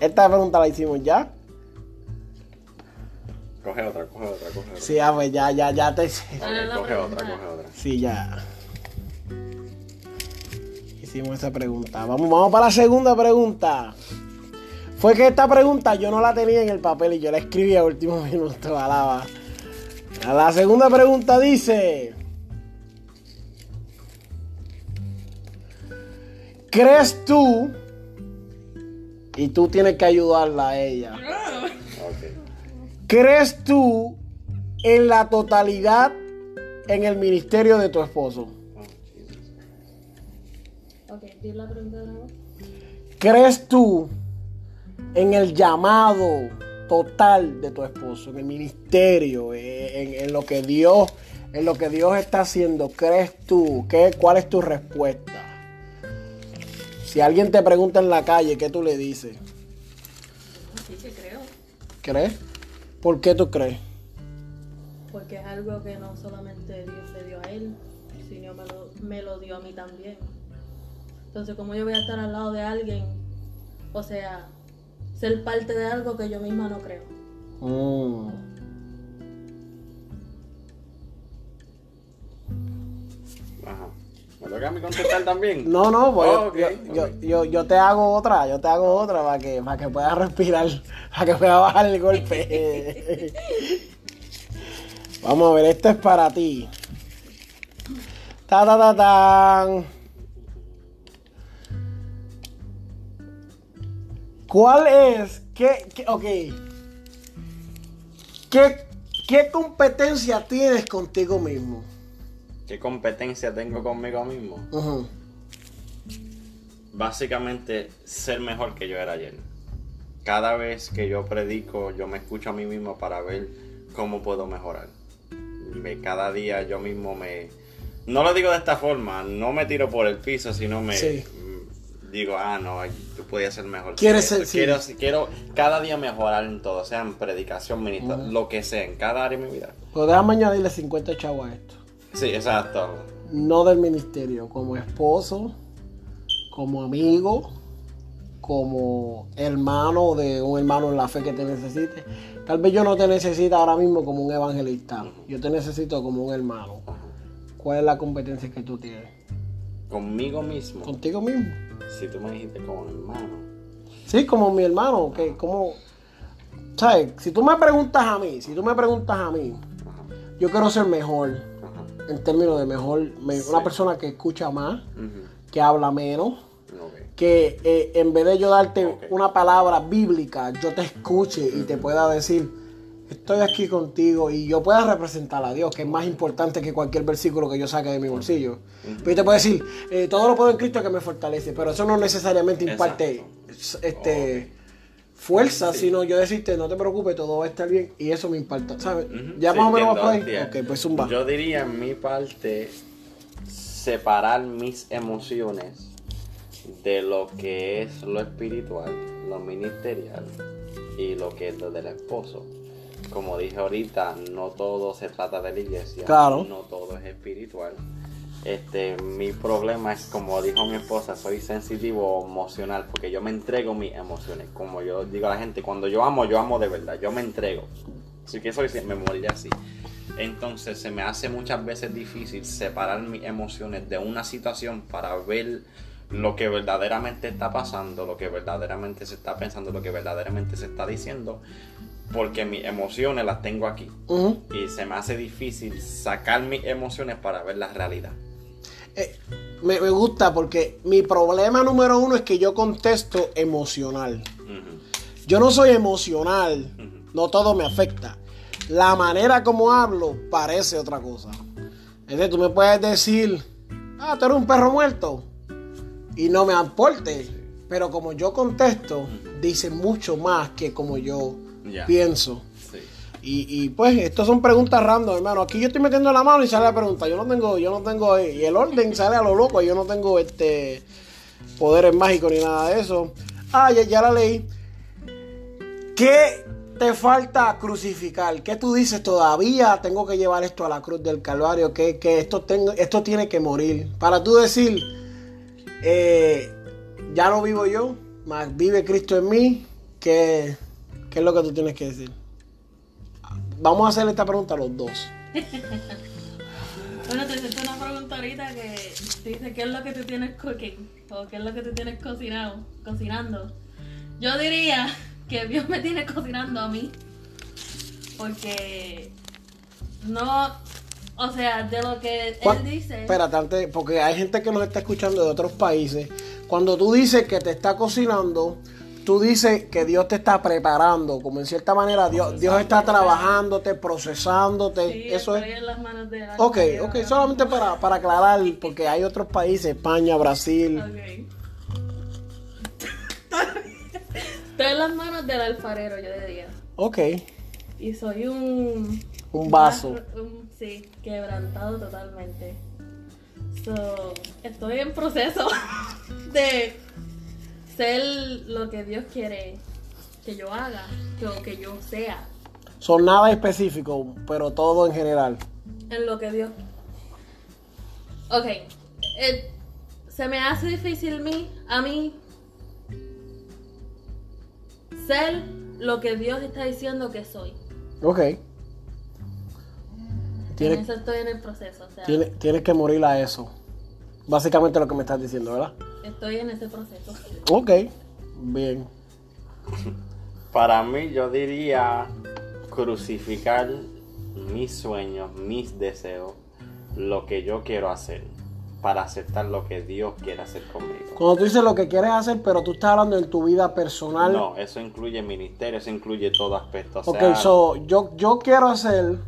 Esta pregunta la hicimos ya. Coge otra, coge otra, coge otra. Sí, ah, pues ya, ya, ya te. Ok, Ahora la coge otra, coge otra. Sí, ya. Hicimos esa pregunta. Vamos, vamos para la segunda pregunta. Fue que esta pregunta yo no la tenía en el papel y yo la escribí a último [LAUGHS] minuto. Alaba. La segunda pregunta dice: ¿Crees tú? Y tú tienes que ayudarla a ella. ¿Crees tú en la totalidad en el ministerio de tu esposo? Jesus. Ok, di la pregunta de nuevo. ¿Crees tú en el llamado total de tu esposo, en el ministerio, eh, en, en lo que Dios, en lo que Dios está haciendo? ¿Crees tú? ¿Qué, ¿Cuál es tu respuesta? Si alguien te pregunta en la calle, ¿qué tú le dices? Sí que creo. ¿Crees? ¿Por qué tú crees? Porque es algo que no solamente Dios le dio a él, sino me lo, me lo dio a mí también. Entonces, ¿cómo yo voy a estar al lado de alguien? O sea, ser parte de algo que yo misma no creo. Ajá. ¿Me toca a mí contestar también? [LAUGHS] No, no, pues Oh, yo, yo, yo, yo te hago otra, yo te hago otra para que, para que puedas respirar, [LAUGHS] para que puedas bajar el golpe. [LAUGHS] Vamos a ver, esto es para ti. Ta ta ta tan. ¿Cuál es? ¿Qué, qué ok. ¿Qué, ¿Qué competencia tienes contigo mismo? ¿Qué competencia tengo conmigo mismo? Básicamente, ser mejor que yo era ayer. Cada vez que yo predico, yo me escucho a mí mismo para ver cómo puedo mejorar. Me, cada día yo mismo me... No lo digo de esta forma, no me tiro por el piso, sino me... Sí. Digo, ah, no, tú podías ser mejor. Quieres ser- sí. quiero, quiero cada día mejorar en todo, sea en predicación, ministra, lo que sea, en cada área de mi vida. Pues déjame añadirle 50 chavos a esto. Sí, exacto. no del ministerio, como esposo, como amigo, como hermano de un hermano en la fe que te necesite. Tal vez yo no te necesito ahora mismo como un evangelista, yo te necesito como un hermano. ¿Cuál es la competencia que tú tienes? Conmigo mismo. Contigo mismo. Si tú me dijiste como hermano. Sí, como mi hermano, que como, ¿sabes? Si tú me preguntas a mí, si tú me preguntas a mí, Ajá, yo quiero ser mejor, ajá. en términos de mejor, me- una persona que escucha más, que habla menos, que eh, en vez de yo darte una palabra bíblica, yo te escuche y te pueda decir, estoy aquí contigo y yo pueda representar a Dios, que es más importante que cualquier versículo que yo saque de mi bolsillo. Pero yo te puedo decir, eh, todo lo puedo en Cristo que me fortalece, pero eso no necesariamente imparte este, fuerza, sino yo decirte, no te preocupes, todo va a estar bien y eso me importa, ¿sabes? Ya sí, más o menos entiendo, va por ahí. entiendo. Ok, pues zumba. Yo diría en mi parte separar mis emociones de lo que es lo espiritual, lo ministerial y lo que es lo del esposo. Como dije ahorita, no todo se trata de la iglesia, Claro. no todo es espiritual. Este, mi problema es como dijo mi esposa, soy sensitivo emocional porque yo me entrego mis emociones. Como yo digo a la gente, cuando yo amo, yo amo de verdad, yo me entrego. Así que soy, me así. Entonces se me hace muchas veces difícil separar mis emociones de una situación para ver lo que verdaderamente está pasando, lo que verdaderamente se está pensando, lo que verdaderamente se está diciendo, porque mis emociones las tengo aquí. Y se me hace difícil sacar mis emociones para ver la realidad. Eh, me, me gusta porque mi problema número uno es que yo contesto emocional. Yo no soy emocional, no todo me afecta. La manera como hablo parece otra cosa. Es decir, tú me puedes decir, ah, tú eres un perro muerto y no me aporte. Pero como yo contesto, dice mucho más que como yo Pienso. Sí. Y, y, pues, estas son preguntas random, hermano. Aquí yo estoy metiendo la mano y sale la pregunta. Yo no tengo, yo no tengo, y el orden sale a lo loco. Yo no tengo este poderes mágicos ni nada de eso. Ah, ya, ya la leí. ¿Qué te falta crucificar? ¿Qué tú dices todavía? Tengo que llevar esto a la cruz del Calvario. Que, que esto, tengo, esto tiene que morir. Para tú decir, eh, ya no vivo yo, más vive Cristo en mí. ¿Qué, qué es lo que tú tienes que decir? Vamos a hacer esta pregunta a los dos. [LAUGHS] Bueno, te hiciste una pregunta ahorita que dice qué es lo que tú tienes cooking o qué es lo que tú tienes cocinado, cocinando. Yo diría [LAUGHS] que Dios me tiene cocinando a mí. Porque no, o sea, de lo que ¿Cuál- él dice. Espérate, antes, porque hay gente que nos está escuchando de otros países. Cuando tú dices que te está cocinando, tú dices que Dios te está preparando. Como en cierta manera Dios, Dios está trabajándote, procesándote. Sí, Eso estoy es. en las manos de la Ok, ok, solamente para, para aclarar, porque hay otros países, España, Brasil. Ok. Estoy en las manos del alfarero, yo diría. Ok, Y soy un. Un vaso. un- sí, quebrantado totalmente. So, estoy en proceso [LAUGHS] de ser lo que Dios quiere que yo haga, que, o que yo sea, son nada específico, pero todo en general. en lo que Dios. Ok, eh, se me hace difícil mí, a mí ser lo que Dios está diciendo que soy. Ok. En eso estoy en el proceso, o sea, tienes, tienes que morir a eso. Básicamente lo que me estás diciendo, ¿verdad? Estoy en ese proceso. Ok, bien. Para mí yo diría crucificar mis sueños, mis deseos, lo que yo quiero hacer, para aceptar lo que Dios quiere hacer conmigo. Cuando tú dices lo que quieres hacer, pero tú estás hablando en tu vida personal. No, eso incluye ministerio, eso incluye todo aspecto. O Ok, so, yo, yo quiero hacer.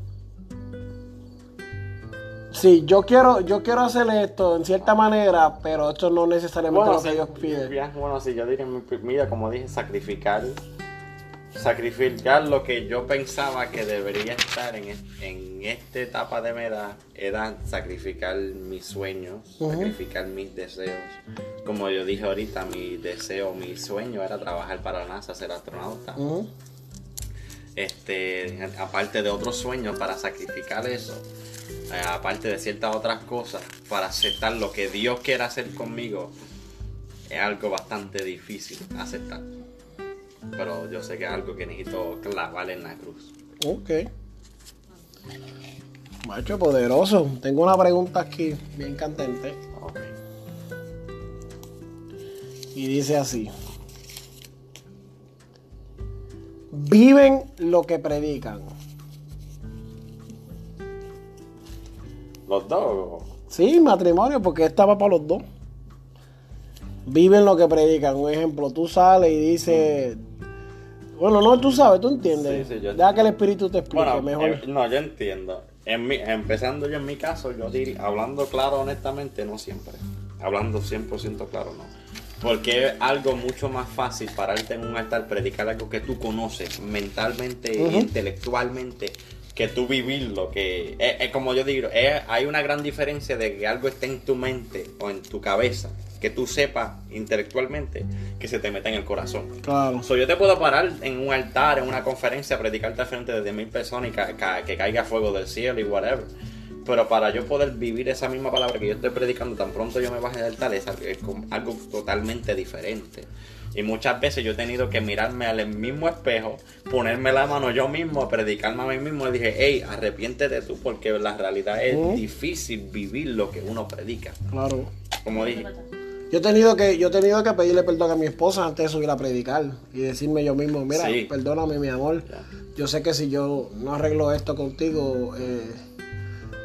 Sí, yo quiero, yo quiero hacer esto en cierta manera, pero esto no necesariamente bueno, es lo que sí, Dios pide. bien, bueno, sí, yo diría en mi vida, como dije, sacrificar, sacrificar lo que yo pensaba que debería estar en, en esta etapa de mi edad, era sacrificar mis sueños, sacrificar mis deseos. Como yo dije ahorita, mi deseo, mi sueño era trabajar para la NASA, ser astronauta. Este, aparte de otros sueños para sacrificar eso, eh, aparte de ciertas otras cosas, para aceptar lo que Dios quiere hacer conmigo, es algo bastante difícil aceptar. Pero yo sé que es algo que necesito clavar en la cruz. Ok. Macho poderoso. Tengo una pregunta aquí, bien candente. Ok. Y dice así. Viven lo que predican. Los dos. Sí, matrimonio, porque esta va para los dos. Viven lo que predican. Un ejemplo, tú sales y dices. Bueno, no, tú sabes, tú entiendes. Sí, sí, yo Deja que el espíritu te explique Bueno, mejor. eh, no, yo entiendo. En mi, empezando yo en mi caso, yo diría, hablando claro, honestamente, no siempre. Hablando 100% claro, no. Porque es algo mucho más fácil pararte en un altar, predicar algo que tú conoces mentalmente e Ujú. intelectualmente, que tú vivirlo. Que es, es como yo digo, es- hay una gran diferencia de que algo esté en tu mente o en tu cabeza, que tú sepas intelectualmente, que se te meta en el corazón. Claro. So, yo te puedo parar en un altar, en una conferencia, predicarte al frente de mil personas y ca- ca- que caiga fuego del cielo y whatever. Pero para yo poder vivir esa misma palabra que yo estoy predicando, tan pronto yo me baje del altar, es, algo totalmente diferente. Y muchas veces yo he tenido que mirarme al mismo espejo, ponerme la mano yo mismo, predicarme a mí mismo. Y dije, hey, arrepiéntete tú, porque la realidad es Ujú. difícil vivir lo que uno predica. Claro. Como dije, Yo he tenido que, yo he tenido que pedirle perdón a mi esposa antes de subir a predicar y decirme yo mismo, mira, Sí. perdóname mi amor. Yo sé que si yo no arreglo esto contigo, eh,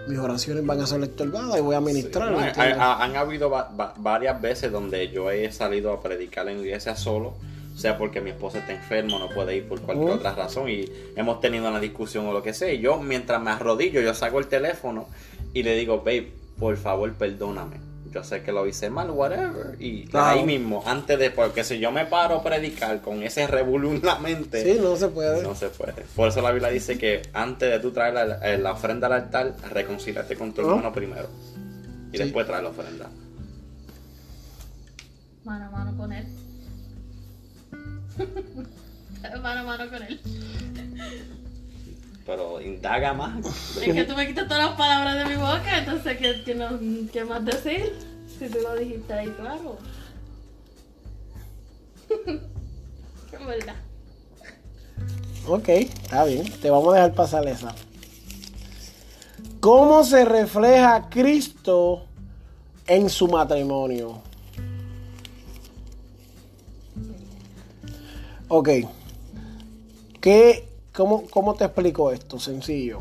mis oraciones van a ser estorbadas y voy a ministrar. Han habido va- va- varias veces donde yo he salido a predicar en la iglesia solo, sea porque mi esposa está enferma, no puede ir por cualquier Oh. otra razón y hemos tenido una discusión o lo que sea. Y yo, mientras me arrodillo, yo saco el teléfono y le digo, babe, por favor, perdóname. Yo sé que lo hice mal, whatever. Y Claro. ahí mismo, antes de, porque si yo me paro a predicar con ese revolú en la mente, sí, no se puede. no se puede. Por eso la Biblia dice que antes de tú traer la, eh, la ofrenda al altar, reconcílate con tu ¿No? hermano primero. Y Sí. después trae la ofrenda. Mano a mano con él. [LAUGHS] mano a mano con él. Pero indaga más. Es que tú me quitas todas las palabras de mi boca, entonces, ¿qué, qué, no- qué más decir? Si tú lo dijiste ahí, claro. [LAUGHS] Es verdad. Ok, está bien. Te vamos a dejar pasar esa. ¿Cómo se refleja Cristo en su matrimonio? Ok. ¿Qué, cómo, ¿Cómo te explico esto? Sencillo.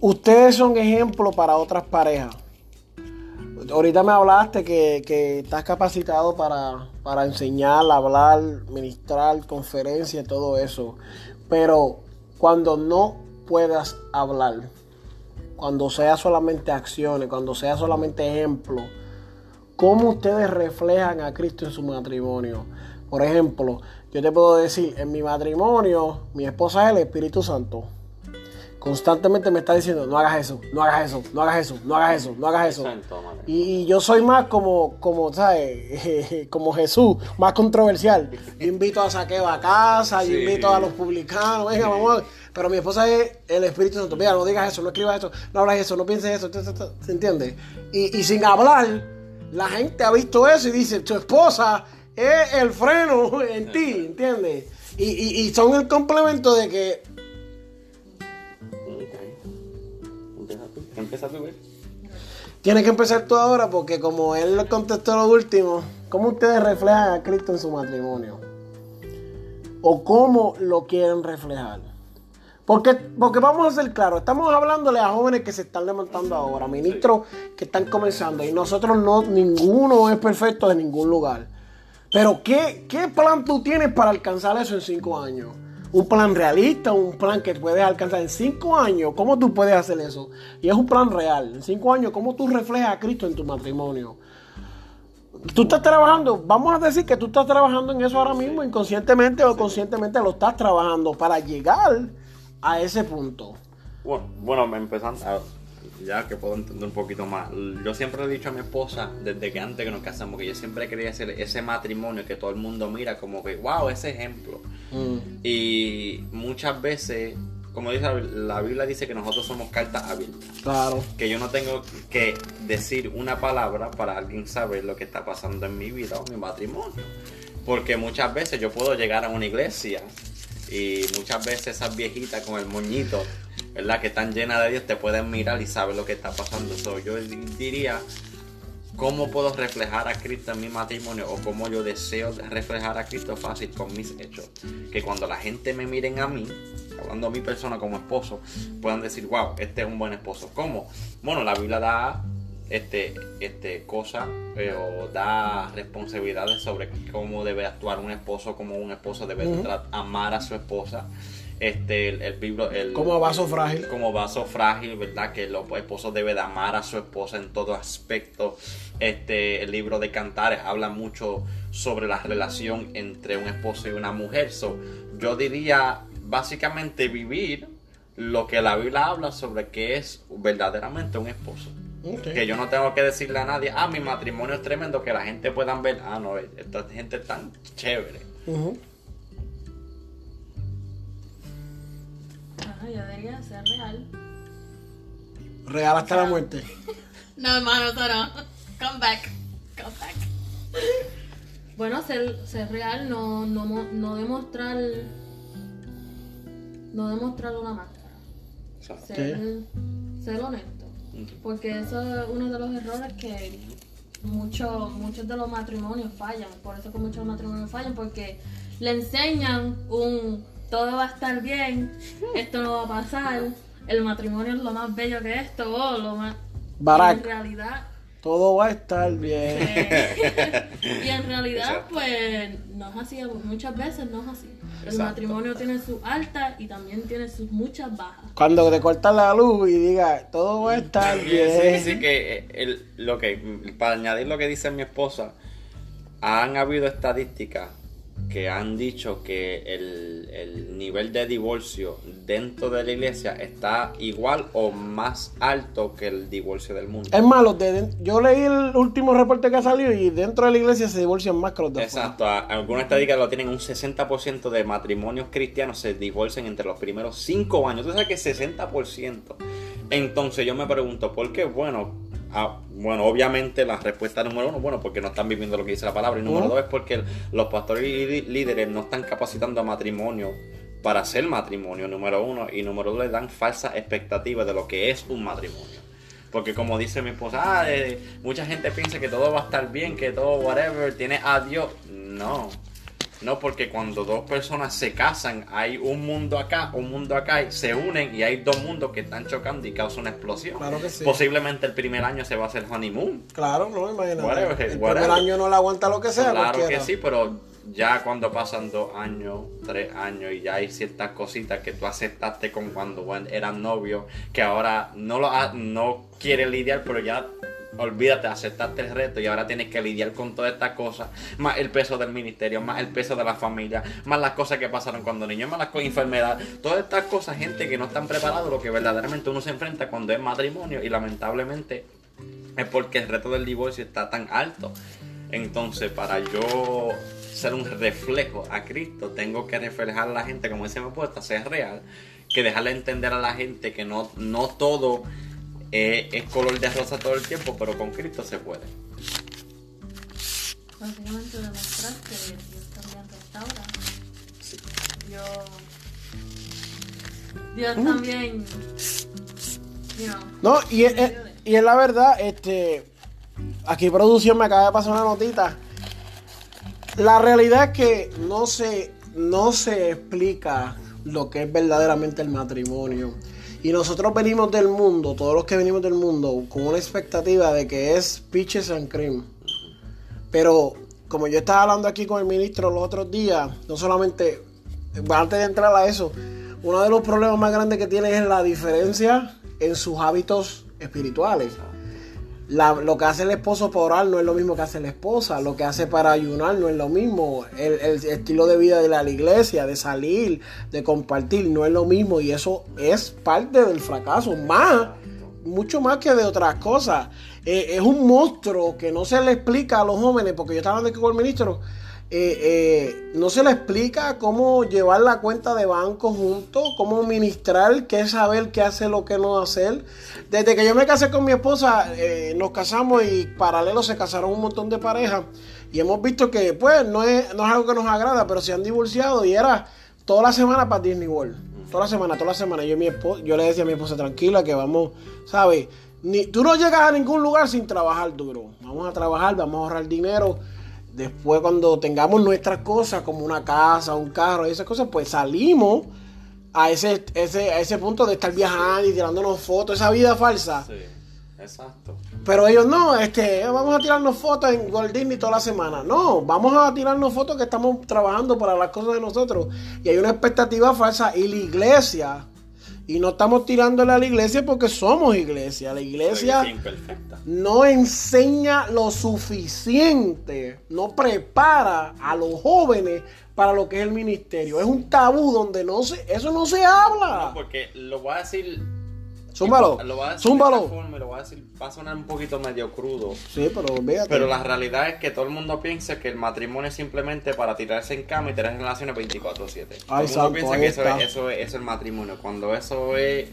Ustedes son ejemplo para otras parejas. Ahorita me hablaste que, que estás capacitado para, para enseñar, hablar, ministrar, conferencias, todo eso. Pero cuando no puedas hablar, cuando sea solamente acciones, cuando sea solamente ejemplo, ¿cómo ustedes reflejan a Cristo en su matrimonio? Por ejemplo, yo te puedo decir, en mi matrimonio, mi esposa es el Espíritu Santo. Constantemente me está diciendo, no hagas eso, no hagas eso, no hagas eso, no hagas eso, no hagas eso. Santo. Y, y yo soy más como, como, ¿sabes? [LAUGHS] como Jesús, más controversial. Yo invito a Saqueo a casa, yo Sí. invito a los publicanos, venga, vamos. a- Pero mi esposa es el Espíritu Santo. Mira, no digas eso, no escribas eso, no hablas eso, no pienses eso, ¿se entiende? Y, y sin hablar, la gente ha visto eso y dice, tu esposa es el freno en ti, ¿entiendes? Y, y, y son el complemento de que. Empieza. Tienes que empezar tú ahora porque como él le contestó lo último, ¿cómo ustedes reflejan a Cristo en su matrimonio? ¿O cómo lo quieren reflejar? Porque, porque vamos a ser claros, estamos hablándole a jóvenes que se están levantando ahora, ministros que están comenzando y nosotros no, ninguno es perfecto en ningún lugar. Pero ¿qué, ¿qué plan tú tienes para alcanzar eso en cinco años? ¿Un plan realista? ¿Un plan que puedes alcanzar en cinco años? ¿Cómo tú puedes hacer eso? Y es un plan real. En cinco años, ¿cómo tú reflejas a Cristo en tu matrimonio? Tú estás trabajando, vamos a decir que tú estás trabajando en eso ahora mismo, inconscientemente o conscientemente lo estás trabajando para llegar a ese punto. Bueno, bueno, empezando, ya que puedo entender un poquito más. Yo siempre le he dicho a mi esposa, desde que antes que nos casamos, que yo siempre quería hacer ese matrimonio que todo el mundo mira como que, wow, ese ejemplo. Mm, Y muchas veces, como dice la- Biblia, dice que nosotros somos cartas abiertas. claro. Que yo no tengo que decir una palabra para alguien saber lo que está pasando en mi vida o mi matrimonio. Porque muchas veces yo puedo llegar a una iglesia y muchas veces esas viejitas con el moñito, ¿verdad? Que están llenas de Dios, te pueden mirar y saber lo que está pasando. So, yo diría, ¿cómo puedo reflejar a Cristo en mi matrimonio? O cómo yo deseo reflejar a Cristo fácil con mis hechos. Que cuando la gente me miren a mí, hablando a mi persona como esposo, puedan decir, wow, este es un buen esposo. ¿Cómo? Bueno, la Biblia da este, este cosa eh, o da responsabilidades sobre cómo debe actuar un esposo, cómo un esposo debe amar a su esposa. Este, el, el el, Como vaso frágil. como vaso frágil, ¿verdad? Que el esposo debe de amar a su esposa en todo aspecto. Este, el libro de Cantares habla mucho sobre la relación entre un esposo y una mujer. So, yo diría, básicamente, vivir lo que la Biblia habla sobre que es verdaderamente un esposo. Que yo no tengo que decirle a nadie, ah, mi matrimonio es tremendo, que la gente pueda ver, ah, no, esta gente es tan chévere. Ujú. Yo debería ser real. Real hasta la muerte. [LAUGHS] No, hermano, eso no. Come back. Come back. Bueno, ser, ser real, no, no, no demostrar. No demostrar una máscara. Ser, ser honesto. Porque eso es uno de los errores que muchos muchos de los matrimonios fallan. Por eso que muchos matrimonios fallan, porque le enseñan un todo va a estar bien, esto no va a pasar, el matrimonio es lo más bello que esto, o lo más. Barack. En realidad. Todo va a estar bien. [LAUGHS] eh, y en realidad, Exacto. pues, no es así. Muchas veces no es así. El Exacto. matrimonio tiene sus altas y también tiene sus muchas bajas. Cuando te cortan la luz y diga, todo va a estar bien. Sí, sí, que eh, el- lo que, para añadir lo que dice mi esposa, han habido estadísticas que han dicho que el, el nivel de divorcio dentro de la iglesia está igual o más alto que el divorcio del mundo. Es malo, de, yo leí el último reporte que ha salido y dentro de la iglesia se divorcian más que los de. Exacto, algunas estadísticas lo tienen un 60% de matrimonios cristianos se divorcian entre los primeros 5 años. Tú sabes que 60%. Entonces yo me pregunto, ¿por qué? Bueno, ah, bueno, obviamente la respuesta número uno, bueno, porque no están viviendo lo que dice la palabra. Y número dos es porque los pastores y lí- líderes no están capacitando a matrimonio para hacer matrimonio, número uno, y número dos, le dan falsas expectativas de lo que es un matrimonio. Porque como dice mi esposa, ah, eh, mucha gente piensa que todo va a estar bien, que todo, whatever, tiene a Dios. No, no, porque cuando dos personas se casan, hay un mundo acá, un mundo acá, y se unen y hay dos mundos que están chocando y causa una explosión. Claro que sí. Posiblemente el primer año se va a hacer honeymoon. Claro, no, imagínate. Whatever, el whatever. primer año no le aguanta lo que sea. Claro cualquiera. que sí, pero ya cuando pasan dos años, tres años y ya hay ciertas cositas que tú aceptaste con cuando eran novios, que ahora no lo ha- no quieres lidiar, pero ya olvídate, aceptaste el reto y ahora tienes que lidiar con todas estas cosas, más el peso del ministerio, más el peso de la familia, más las cosas que pasaron cuando niños, más las enfermedades, todas estas cosas, gente que no están preparados, lo que verdaderamente uno se enfrenta cuando es matrimonio y lamentablemente es porque el reto del divorcio está tan alto. Entonces, para yo ser un reflejo a Cristo, tengo que reflejar a la gente, como dice mi puesta, ser real, que dejarle entender a la gente que no, no todo eh, es color de rosa todo el tiempo, pero con Cristo se puede. Básicamente demostrar que Dios también restaura. Dios, Dios también, you know, No, y es, es- y es la verdad, este, aquí producción me acaba de pasar una notita. La realidad es que no se, no se explica lo que es verdaderamente el matrimonio. Y nosotros venimos del mundo, todos los que venimos del mundo, con una expectativa de que es peaches and cream. Pero como yo estaba hablando aquí con el ministro los otros días, no solamente, antes de entrar a eso, uno de los problemas más grandes que tiene es la diferencia en sus hábitos espirituales. La- lo que hace el esposo para orar no es lo mismo que hace la esposa. Lo que hace para ayunar no es lo mismo. El, el estilo de vida de la iglesia, de salir, de compartir, no es lo mismo. Y eso es parte del fracaso. Más, mucho más que de otras cosas. Eh, es un monstruo que no se le explica a los jóvenes, porque yo estaba hablando con el ministro. Eh, eh, no se le explica cómo llevar la cuenta de banco juntos, cómo ministrar, qué saber, qué hacer, lo que no hacer. Desde que yo me casé con mi esposa, eh, nos casamos y paralelo se casaron un montón de parejas. Y hemos visto que, pues, no es, no es algo que nos agrada, pero se han divorciado y era toda la semana para Disney World. Toda la semana, toda la semana. Yo, mi esposa, yo le decía a mi esposa, tranquila, que vamos, ¿sabes? Ni, tú no llegas a ningún lugar sin trabajar duro. Vamos a trabajar, vamos a ahorrar dinero. Después, cuando tengamos nuestras cosas, como una casa, un carro y esas cosas, pues salimos a ese, ese, a ese punto de estar viajando y tirándonos fotos, esa vida falsa. Sí, exacto. Pero ellos no, este, vamos a tirarnos fotos en Gold Disney toda la semana. No, vamos a tirarnos fotos que estamos trabajando para las cosas de nosotros. Y hay una expectativa falsa. Y la iglesia, y no estamos tirándole a la iglesia porque somos iglesia. La iglesia no enseña lo suficiente, no prepara a los jóvenes para lo que es el ministerio. Es un tabú donde no se, eso no se habla. No, porque lo voy a decir. Zúmbalo, Lo voy a decir de zúmbalo. esta forma y lo voy a decir. Va a sonar un poquito medio crudo. Sí, pero véate. Pero la realidad es que todo el mundo piensa que el matrimonio es simplemente para tirarse en cama y tener relaciones 24-7. Todo el mundo piensa que eso es, eso, es, eso es el matrimonio. Cuando eso es.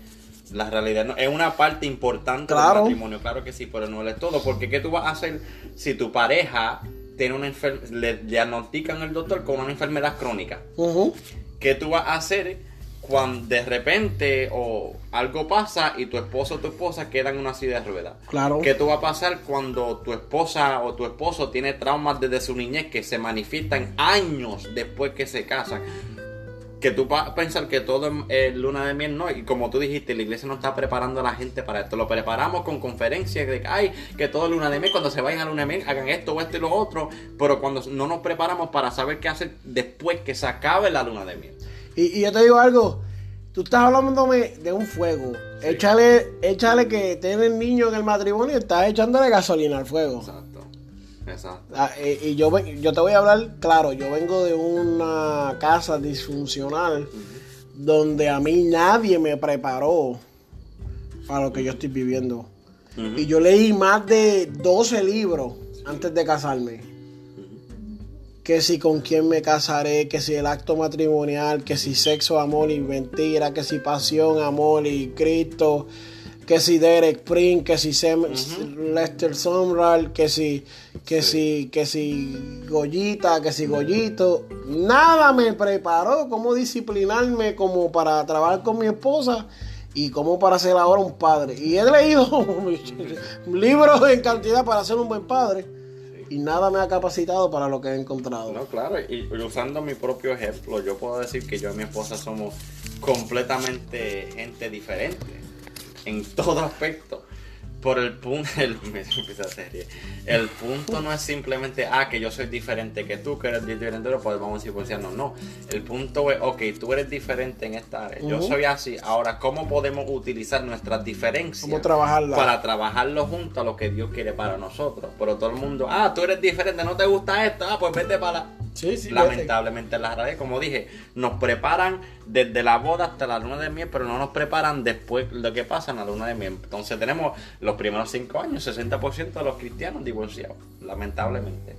La realidad no, es una parte importante Claro. del matrimonio, claro que sí, pero no lo es todo. Porque ¿qué tú vas a hacer si tu pareja tiene una le diagnostican el doctor con una enfermedad crónica? Ujú. ¿Qué tú vas a hacer cuando de repente o algo pasa y tu esposo o tu esposa quedan en una silla de ruedas? Claro. ¿Qué tú va a pasar cuando tu esposa o tu esposo tiene traumas desde su niñez que se manifiestan años después que se casan? Que tú vas a pensar que todo es luna de miel, no. Y como tú dijiste, la iglesia no está preparando a la gente para esto. Lo preparamos con conferencias de que, ay, que todo es luna de miel. Cuando se vayan a luna de miel, hagan esto o esto y lo otro. Pero cuando no nos preparamos para saber qué hacer después que se acabe la luna de miel. Y, y yo te digo algo, tú estás hablándome de un fuego. Échale, échale que tiene el niño en el matrimonio y estás echándole gasolina al fuego. Exacto. Exacto. Ah, eh, y yo, yo te voy a hablar, claro, yo vengo de una casa disfuncional donde a mí nadie me preparó para lo que yo estoy viviendo. Y yo leí más de 12 libros antes de casarme. Que si con quién me casaré, que si el acto matrimonial, que si sexo, amor y mentira, que si pasión, amor y Cristo. que si Derek Prince, que si Sem- Lester Sumrall, que si, que si, que si Goyita, que si Goyito. Nada me preparó cómo disciplinarme como para trabajar con mi esposa y como para ser ahora un padre. Y he leído [LAUGHS] libros en cantidad para ser un buen padre y nada me ha capacitado para lo que he encontrado. No, claro, y usando mi propio ejemplo, yo puedo decir que yo y mi esposa somos completamente gente diferente en todo aspecto. Por el punto, [LAUGHS] el, me empieza a serie. El punto no es simplemente, ah, que yo soy diferente que tú, que eres diferente, pero pues vamos a divorciarnos. No, el punto es, ok, tú eres diferente en esta área, yo soy así. Ahora, ¿cómo podemos utilizar nuestras diferencias? ¿Cómo trabajarla? Para trabajarlo junto a lo que Dios quiere para nosotros. Pero todo el mundo, ah, tú eres diferente, no te gusta esto, ah, pues vete para la... Sí, sí, Lamentablemente en las redes, como dije, nos preparan desde la boda hasta la luna de miel, pero no nos preparan después lo que pasa en la luna de miel. Entonces tenemos los primeros cinco años, 60% de los cristianos divorciados, lamentablemente.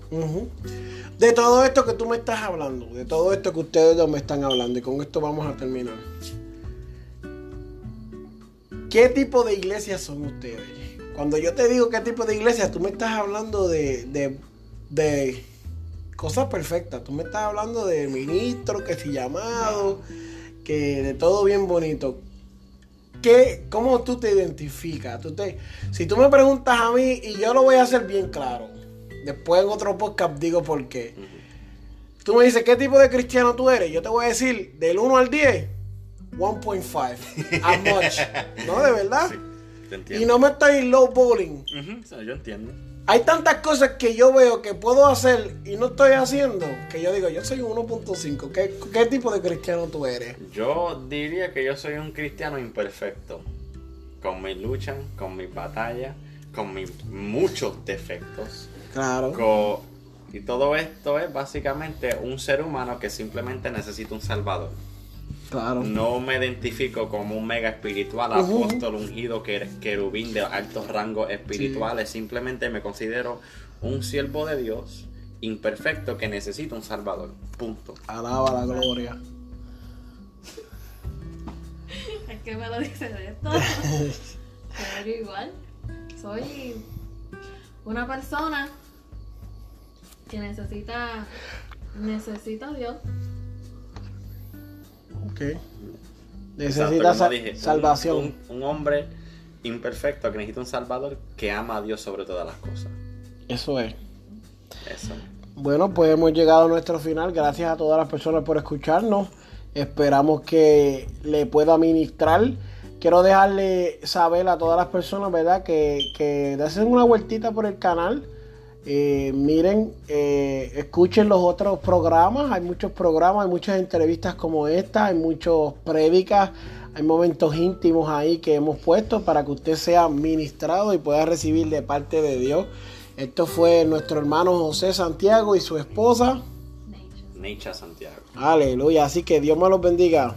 De todo esto que tú me estás hablando, de todo esto que ustedes me están hablando, y con esto vamos a terminar. ¿Qué tipo de iglesias son ustedes? Cuando yo te digo qué tipo de iglesia, tú me estás hablando de, de, de cosas perfectas. Tú me estás hablando de ministro, que si llamado, que de todo bien bonito. ¿Qué, ¿Cómo tú te identificas? Tú te, si tú me preguntas a mí, y yo lo voy a hacer bien claro, después en otro podcast digo por qué. Tú me dices, ¿qué tipo de cristiano tú eres? Yo te voy a decir, del 1 al 10, 1.5. How much? [LAUGHS] ¿No? De verdad. Te Y no me estoy low bowling. Ujú, sí, yo entiendo. Hay tantas cosas que yo veo que puedo hacer y no estoy haciendo, que yo digo, yo soy un 1.5. ¿Qué, ¿Qué tipo de cristiano tú eres? Yo diría que yo soy un cristiano imperfecto, con mis luchas, con mis batallas, con mis muchos defectos. Claro. Y todo esto es básicamente un ser humano que simplemente necesita un salvador. Claro. No me identifico como un mega espiritual, Ujú. apóstol ungido, que querubín de altos rangos espirituales. Simplemente me considero un siervo de Dios imperfecto que necesita un salvador. Punto. Alaba la gloria. [LAUGHS] Es que me lo dice de esto. [LAUGHS] Pero igual. Soy una persona que necesita necesita a Dios. Ok. Necesita dije, salvación. Un, un hombre imperfecto que necesita un salvador que ama a Dios sobre todas las cosas. Eso es. Eso. Bueno, pues hemos llegado a nuestro final. Gracias a todas las personas por escucharnos. Esperamos que le pueda ministrar. Quiero dejarle saber a todas las personas, ¿verdad? Que, que hacen una vueltita por el canal. Eh, miren, eh, escuchen los otros programas. Hay muchos programas, hay muchas entrevistas como esta, hay muchos prédicas, hay momentos íntimos ahí que hemos puesto para que usted sea ministrado y pueda recibir de parte de Dios. Esto fue nuestro hermano José Santiago y su esposa. Nietzsche Santiago. Aleluya. Así que Dios me los bendiga.